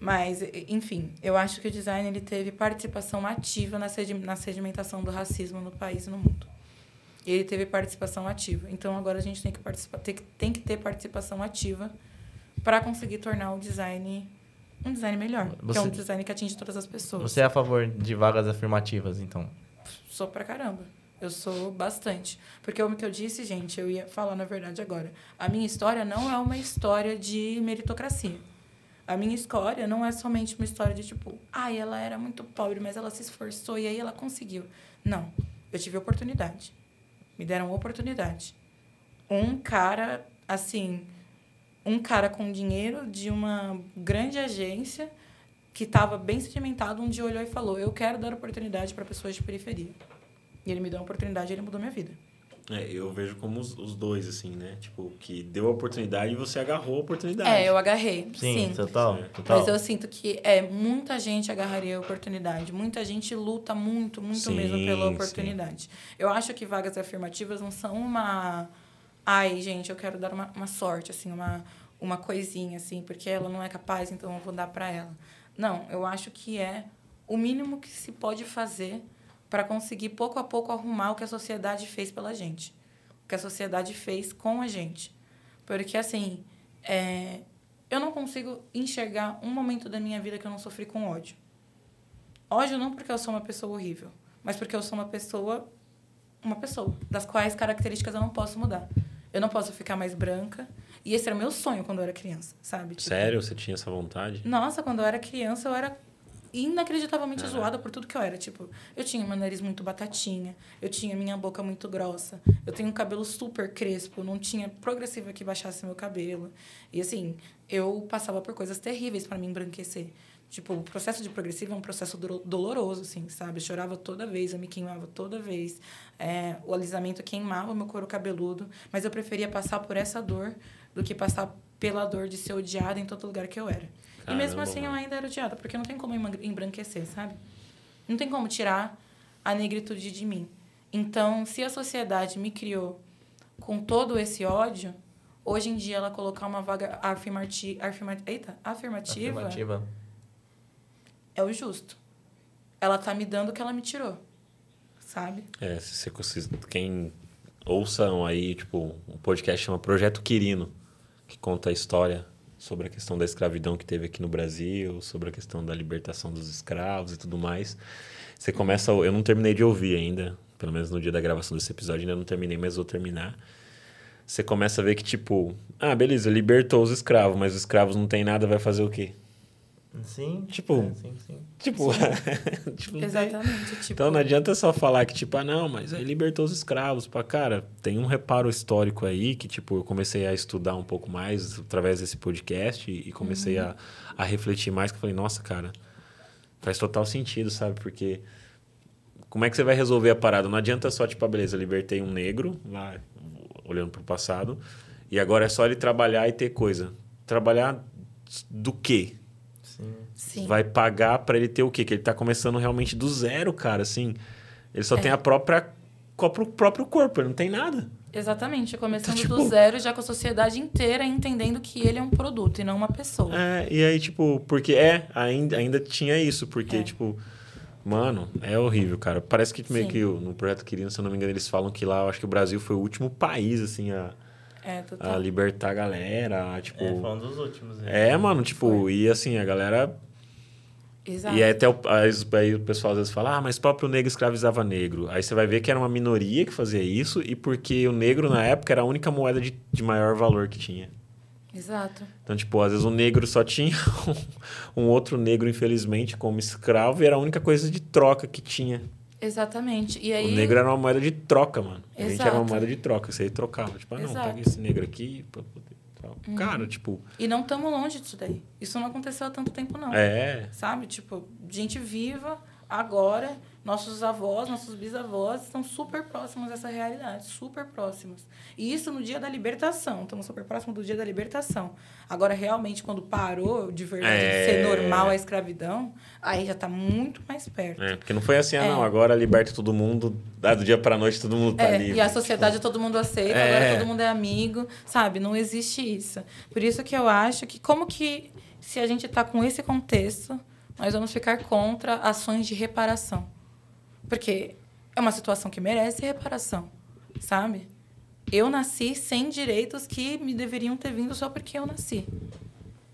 Mas, enfim, eu acho que o design ele teve participação ativa na sedimentação do racismo no país e no mundo. Ele teve participação ativa. Então, agora a gente tem que, participar, tem que, tem que ter participação ativa para conseguir tornar o design um design melhor. Você, que é um design que atinge todas as pessoas. Você é a favor de vagas afirmativas, então? Sou pra caramba. Eu sou bastante. Porque o que eu disse, gente, eu ia falar na verdade agora. A minha história não é uma história de meritocracia. A minha história não é somente uma história de tipo, ai, ah, ela era muito pobre, mas ela se esforçou e aí ela conseguiu. Não. Eu tive oportunidade. Me deram oportunidade. Um cara, assim, um cara com dinheiro de uma grande agência que estava bem sedimentado, um dia olhou e falou: Eu quero dar oportunidade para pessoas de periferia. E ele me deu uma oportunidade e ele mudou minha vida. É, eu vejo como os, os, dois, assim, né? Tipo, que deu a oportunidade e você agarrou a oportunidade. É, eu agarrei. Sim, sim. Total, total. Mas eu sinto que é, muita gente agarraria a oportunidade. Muita gente luta muito, muito sim, mesmo pela oportunidade. Sim. Eu acho que vagas afirmativas não são uma. Ai, gente, eu quero dar uma, uma sorte, assim, uma, uma coisinha, assim, porque ela não é capaz, então eu vou dar para ela. Não, eu acho que é o mínimo que se pode fazer para conseguir pouco a pouco arrumar o que a sociedade fez pela gente, o que a sociedade fez com a gente. Porque, assim, é, eu não consigo enxergar um momento da minha vida que eu não sofri com ódio. Ódio não porque eu sou uma pessoa horrível, mas porque eu sou uma pessoa, uma pessoa, das quais características eu não posso mudar. Eu não posso ficar mais branca. E esse era o meu sonho quando eu era criança, sabe? Tipo, Sério? Você tinha essa vontade? Nossa, quando eu era criança, eu era inacreditavelmente zoada por tudo que eu era. Tipo, eu tinha meu nariz muito batatinha, eu tinha minha boca muito grossa, eu tenho um cabelo super crespo, não tinha progressiva que baixasse meu cabelo. E assim, eu passava por coisas terríveis para me embranquecer. Tipo, o processo de progressivo é um processo doloroso, assim, sabe? Eu chorava toda vez, eu me queimava toda vez. É, o alisamento queimava meu couro cabeludo, mas eu preferia passar por essa dor do que passar pela dor de ser odiada em todo lugar que eu era. Caramba, e mesmo assim eu ainda era odiada, porque não tem como embranquecer, sabe? Não tem como tirar a negritude de mim. Então, se a sociedade me criou com todo esse ódio, hoje em dia ela colocar uma vaga afirmati afirma eita, afirmativa, afirmativa é o justo. Ela tá me dando o que ela me tirou. Sabe? É, se você, quem ouçam aí, tipo, um podcast chama Projeto Quirino, que conta a história sobre a questão da escravidão que teve aqui no Brasil, sobre a questão da libertação dos escravos e tudo mais. Você começa. Eu não terminei de ouvir ainda, pelo menos no dia da gravação desse episódio, ainda não terminei, mas vou terminar. Você começa a ver que, tipo, ah, beleza, libertou os escravos, mas os escravos não tem nada, vai fazer o quê? Sim. Tipo. É, sim, sim. Tipo. Sim. tipo Exatamente. Tipo... Então não adianta só falar que, tipo, ah, não, mas aí libertou os escravos. Pra, cara, tem um reparo histórico aí que, tipo, eu comecei a estudar um pouco mais através desse podcast e comecei uhum. a, a refletir mais. Que eu falei, nossa, cara, faz total sentido, sabe? Porque. Como é que você vai resolver a parada? Não adianta só, tipo, ah, beleza, libertei um negro, lá, olhando pro passado, e agora é só ele trabalhar e ter coisa. Trabalhar do quê? Sim. Vai pagar para ele ter o quê? Que ele tá começando realmente do zero, cara, assim. Ele só É. tem a própria o próprio corpo, ele não tem nada. Exatamente, começando Então, do tipo- zero, já com a sociedade inteira entendendo que ele é um produto e não uma pessoa. É, e aí, tipo, porque é, ainda, ainda tinha isso, porque, É. tipo, mano, é horrível, cara. Parece que meio Sim. que no Projeto Quirino, se eu não me engano, eles falam que lá, eu acho que o Brasil foi o último país, assim, a, É, a libertar a galera, a, tipo... É, foi um dos últimos. É, mano, tipo, e assim, a galera. Exato. E aí até o, aí, o pessoal às vezes fala, ah, mas próprio negro escravizava negro. Aí você vai ver que era uma minoria que fazia isso, e porque o negro na época era a única moeda de, de maior valor que tinha. Exato. Então, tipo, às vezes o negro só tinha um, um outro negro, infelizmente, como escravo, e era a única coisa de troca que tinha. Exatamente. E aí. O negro era uma moeda de troca, mano. A gente era uma Exato. moeda de troca. Você aí trocava. Tipo, ah, não, Exato. pega esse negro aqui poder. Tal. Cara, tipo, E não estamos longe disso daí. Isso não aconteceu há tanto tempo, não. é. Sabe? Tipo, gente viva agora, nossos avós, nossos bisavós estão super próximos dessa realidade, super próximos. E isso no dia da libertação, estamos super próximos do dia da libertação. Agora, realmente, quando parou de verdade de É. ser normal a escravidão, aí já está muito mais perto. É, porque não foi assim, ah, É. não, agora liberta todo mundo, do dia pra noite todo mundo tá É, livre. e a sociedade todo mundo aceita, É. agora todo mundo é amigo, sabe? Não existe isso. Por isso que eu acho que como que se a gente está com esse contexto, nós vamos ficar contra ações de reparação. Porque é uma situação que merece reparação, sabe? Eu nasci sem direitos que me deveriam ter vindo só porque eu nasci,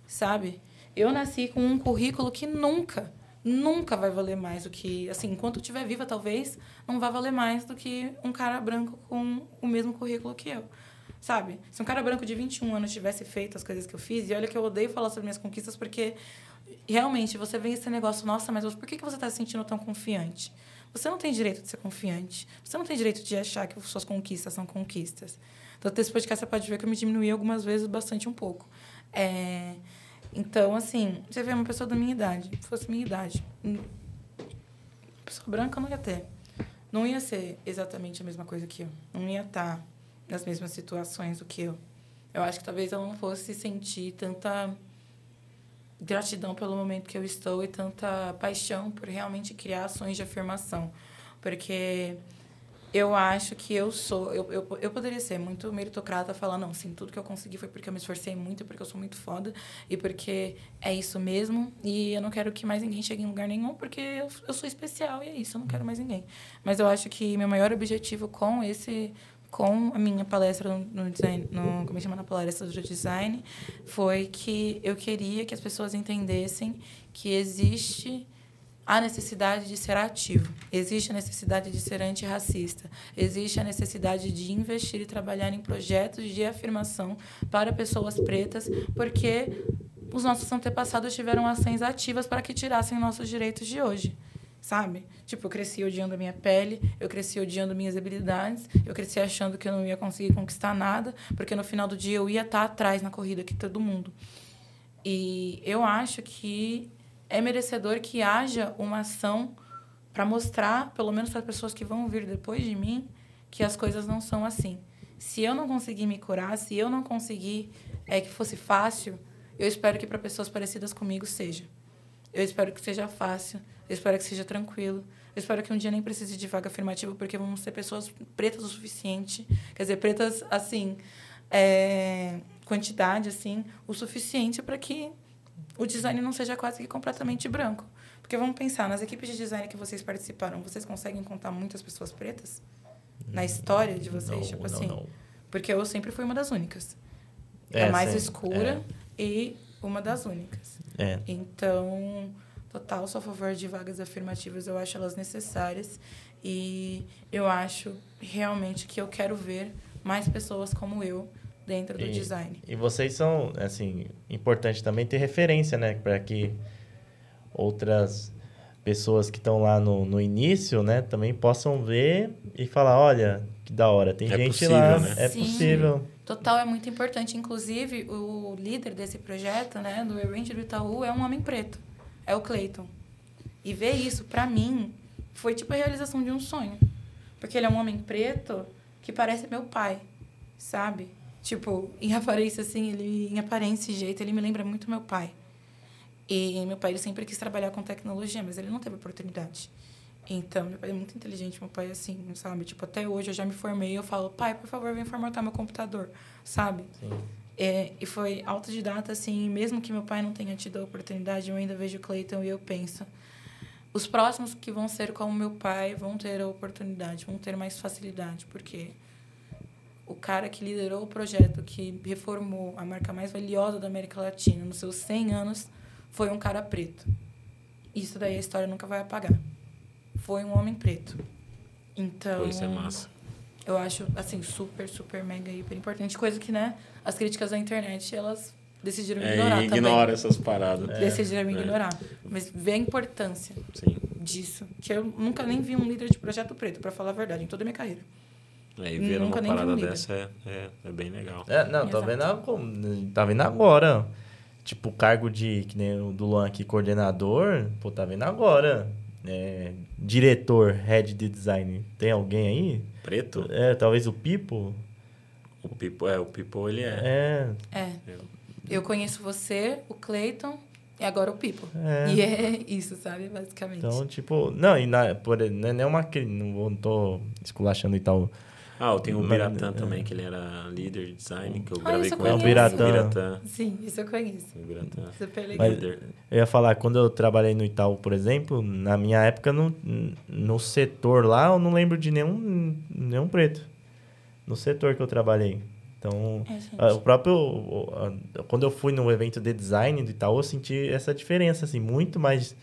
sabe? Eu nasci com um currículo que nunca, nunca vai valer mais do que, assim, enquanto eu estiver viva, talvez, não vai valer mais do que um cara branco com o mesmo currículo que eu. Sabe? Se um cara branco de 21 anos tivesse feito as coisas que eu fiz, e olha que eu odeio falar sobre minhas conquistas, porque realmente você vê esse negócio, nossa, mas por que que você está se sentindo tão confiante? Você não tem direito de ser confiante. Você não tem direito de achar que suas conquistas são conquistas. Então, desse podcast você pode ver que eu me diminuí algumas vezes, bastante um pouco. É... Então, assim, você vê uma pessoa da minha idade, se fosse minha idade, pessoa branca não ia ter. Não ia ser exatamente a mesma coisa que eu. Não ia estar nas mesmas situações do que eu. Eu acho que talvez ela não fosse sentir tanta gratidão pelo momento que eu estou e tanta paixão por realmente criar ações de afirmação. Porque eu acho que eu sou. Eu, eu, eu poderia ser muito meritocrata, falar, não, sim, tudo que eu consegui foi porque eu me esforcei muito, porque eu sou muito foda e porque é isso mesmo. E eu não quero que mais ninguém chegue em lugar nenhum, porque eu, eu sou especial e é isso, eu não quero mais ninguém. Mas eu acho que meu maior objetivo com esse. Com a minha palestra no, design, no, como é chama na palestra do design, foi que eu queria que as pessoas entendessem que existe a necessidade de ser ativo, existe a necessidade de ser antirracista, existe a necessidade de investir e trabalhar em projetos de afirmação para pessoas pretas, porque os nossos antepassados tiveram ações ativas para que tirassem nossos direitos de hoje. Sabe? Tipo, eu cresci odiando a minha pele, eu cresci odiando minhas habilidades, eu cresci achando que eu não ia conseguir conquistar nada, porque no final do dia eu ia estar atrás na corrida que todo mundo. E eu acho que é merecedor que haja uma ação para mostrar, pelo menos para as pessoas que vão vir depois de mim, que as coisas não são assim. Se eu não conseguir me curar, se eu não conseguir é que fosse fácil, eu espero que para pessoas parecidas comigo seja. Eu espero que seja fácil, eu espero que seja tranquilo. Eu espero que um dia nem precise de vaga afirmativa, porque vamos ser pessoas pretas o suficiente. Quer dizer, pretas, assim, é, quantidade, assim, o suficiente para que o design não seja quase que completamente branco. Porque vamos pensar, nas equipes de design que vocês participaram, vocês conseguem contar muitas pessoas pretas? Na história de vocês? Não, tipo assim. não. Porque eu sempre fui uma das únicas. É, a mais sim, escura e uma das únicas. É. Então, total, sou a favor de vagas afirmativas, eu acho elas necessárias e eu acho realmente que eu quero ver mais pessoas como eu dentro do E- design. E vocês são, assim, importante também ter referência, né? Para que outras pessoas que estão lá no, no início, né? Também possam ver e falar, olha, que da hora, tem É gente possível, lá. né? É Sim. possível. Total é muito importante. Inclusive, o líder desse projeto, né, do Ranger do Itaú, é um homem preto. É o Clayton. E ver isso, pra mim, foi tipo a realização de um sonho. Porque ele é um homem preto que parece meu pai, sabe? Tipo, em aparência, assim, ele, em aparência e jeito, ele me lembra muito meu pai. E meu pai, ele sempre quis trabalhar com tecnologia, mas ele não teve oportunidade. Então, meu pai é muito inteligente, meu pai é assim, sabe? Tipo, até hoje eu já me formei, eu falo, pai, por favor, vem formatar meu computador, sabe? Sim. É, e foi autodidata, assim, mesmo que meu pai não tenha tido a oportunidade, eu ainda vejo o Cleiton e eu penso, os próximos que vão ser como meu pai vão ter a oportunidade, vão ter mais facilidade, porque o cara que liderou o projeto, que reformou a marca mais valiosa da América Latina nos seus 100 anos, foi um cara preto. Isso daí a história nunca vai apagar. Foi um homem preto. Então, Pô, isso é massa. eu acho, assim, super, super, mega, hiper importante. Coisa que, né, as críticas da internet, elas decidiram ignorar É, e ignora também. essas paradas. Decidiram É. ignorar. Mas vê a importância Sim. disso. Que eu nunca nem vi um líder de projeto preto, para falar a verdade, em toda a minha carreira. É, e ver Nunca uma um parada líder. dessa é, é, é bem legal. É, não, tá vendo, agora- tá vendo agora. Tipo, o cargo de, que nem o do Luan aqui, coordenador, pô, tá vendo agora. É, diretor, head de design, tem alguém aí? Preto? É, talvez o Pipo? O Pipo, é, o Pipo ele é. É, É. Eu conheço você, o Cleiton e agora o Pipo. É. E é isso, sabe? Basicamente. então, tipo... Não, e na, por, não é nem uma... Não, não tô esculachando e tal. Ah, eu tenho o Biratã também, que ele era líder de design, que eu Ah, gravei com ele. É o Biratã. Sim, isso eu conheço. O Biratã. Super legal. Mas- Líder. Eu ia falar, quando eu trabalhei no Itaú, por exemplo, na minha época, no, no setor lá, eu não lembro de nenhum, nenhum preto. No setor que eu trabalhei. Então, É, o próprio... Quando eu fui no evento de design do Itaú, eu senti essa diferença, assim, muito mais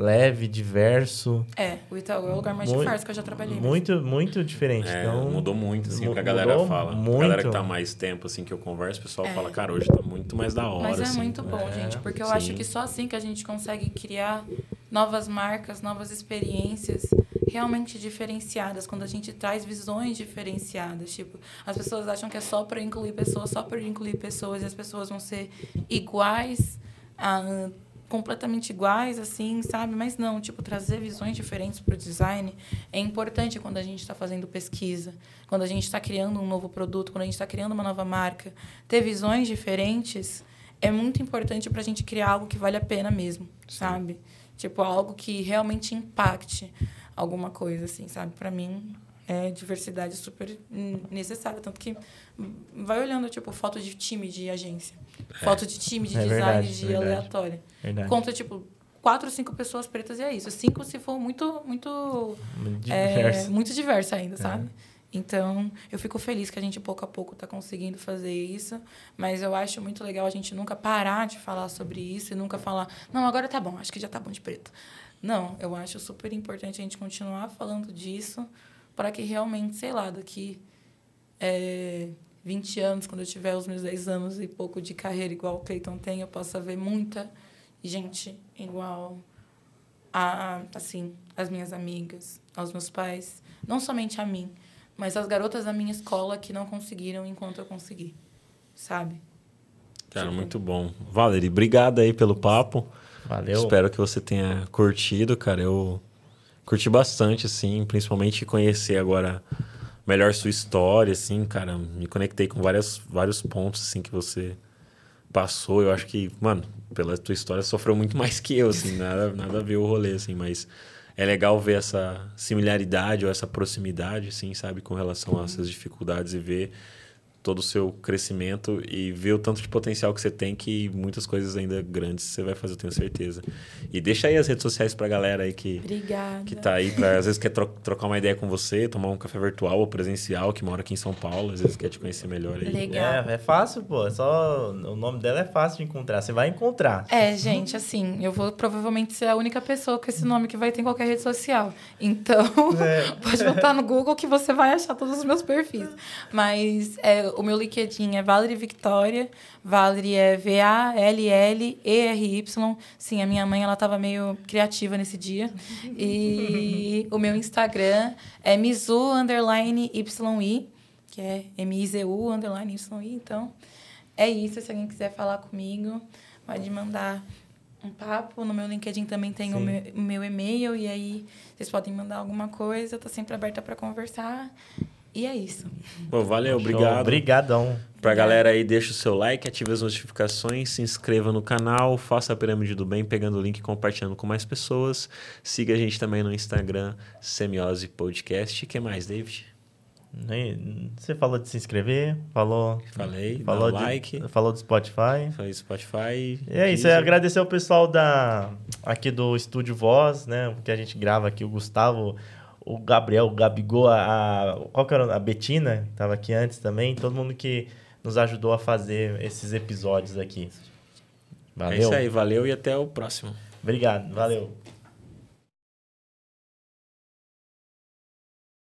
leve, diverso. É, o Itaú é o lugar mais Muito- diverso que eu já trabalhei. mesmo. Muito, muito diferente. É, então, mudou muito, assim, o que a galera fala. A muito. galera que tá mais tempo, assim, que eu converso, o pessoal É. fala, cara, hoje tá muito mais da hora, Mas é assim. muito bom, É, gente, porque eu sim. acho que só assim que a gente consegue criar novas marcas, novas experiências realmente diferenciadas, quando a gente traz visões diferenciadas. Tipo, as pessoas acham que é só para incluir pessoas, só para incluir pessoas, e as pessoas vão ser iguais, ah, completamente iguais, assim, sabe? Mas não, tipo, trazer visões diferentes para o design é importante quando a gente está fazendo pesquisa, quando a gente está criando um novo produto, quando a gente está criando uma nova marca. Ter visões diferentes é muito importante para a gente criar algo que vale a pena mesmo, sabe? Tipo, algo que realmente impacte alguma coisa, assim, sabe? Para mim, é diversidade super necessária. Tanto que vai olhando, tipo, foto de time de agência, foto de time de É design verdade, de verdade. aleatório. Verdade. Conta, tipo, quatro, cinco pessoas pretas e é isso. Cinco se for muito, muito é, diverso. muito diverso ainda, sabe? Então, eu fico feliz que a gente pouco a pouco está conseguindo fazer isso, mas eu acho muito legal a gente nunca parar de falar sobre isso e nunca falar, não, agora tá bom, acho que já tá bom de preto. Não, eu acho super importante a gente continuar falando disso para que realmente, sei lá, daqui é, 20 anos, quando eu tiver os meus 10 anos e pouco de carreira igual o Cleiton tem, eu possa ver muita gente igual a, assim, as minhas amigas, aos meus pais, não somente a mim, mas as garotas da minha escola que não conseguiram enquanto eu consegui, sabe? Cara, Tipo- muito bom. Valerie, obrigado aí pelo papo. Valeu. Espero que você tenha curtido, cara. Eu curti bastante, assim, principalmente conhecer agora melhor sua história, assim, cara. Me conectei com várias, vários pontos, assim, que você passou. Eu acho que, mano, pela tua história, sofreu muito mais que eu, assim, nada, nada a ver o rolê, assim, mas é legal ver essa similaridade ou essa proximidade, assim, sabe, com relação a essas dificuldades e ver todo o seu crescimento e ver o tanto de potencial que você tem que muitas coisas ainda grandes você vai fazer, eu tenho certeza. E deixa aí as redes sociais pra galera aí que, Obrigada. que tá aí, pra, às vezes quer tro- trocar uma ideia com você, tomar um café virtual ou presencial, que mora aqui em São Paulo, às vezes quer te conhecer melhor aí. Legal. É, é fácil, pô. É só... O nome dela é fácil de encontrar. Você vai encontrar. É, gente, assim, eu vou provavelmente ser a única pessoa com esse nome que vai ter em qualquer rede social. Então, É. pode botar no Google que você vai achar todos os meus perfis. Mas é, o meu LinkedIn é Valerie Victoria. Valerie é V-A-L-L-E-R-Y. Sim, a minha mãe, ela tava meio criativa nesse dia. E o meu Instagram é Mizu, underline YI, que é M-I-Z-U, underline YI. Então, é isso. Se alguém quiser falar comigo, pode mandar um papo. No meu LinkedIn também tem o meu, o meu e-mail. E aí, vocês podem mandar alguma coisa. Eu tô sempre aberta para conversar. E é isso. Pô, valeu, Show. obrigado. Obrigadão. Pra galera aí, deixa o seu like, ative as notificações, se inscreva no canal, faça a Pirâmide do Bem, pegando o link e compartilhando com mais pessoas. Siga a gente também no Instagram, Semiose Podcast. O que mais, David? Nem- Você falou de se inscrever, falou. Falei, falou dá de, like, Falou do Spotify. falei Spotify. E é isso, é agradecer ao pessoal da, aqui do Estúdio Voz, né? Que a gente grava aqui, o Gustavo, o Gabriel, o Gabigol, a, a- qual que era a Betina, que tava aqui antes também, todo mundo que nos ajudou a fazer esses episódios aqui. É Valeu. isso aí, valeu e até o próximo. Obrigado, valeu.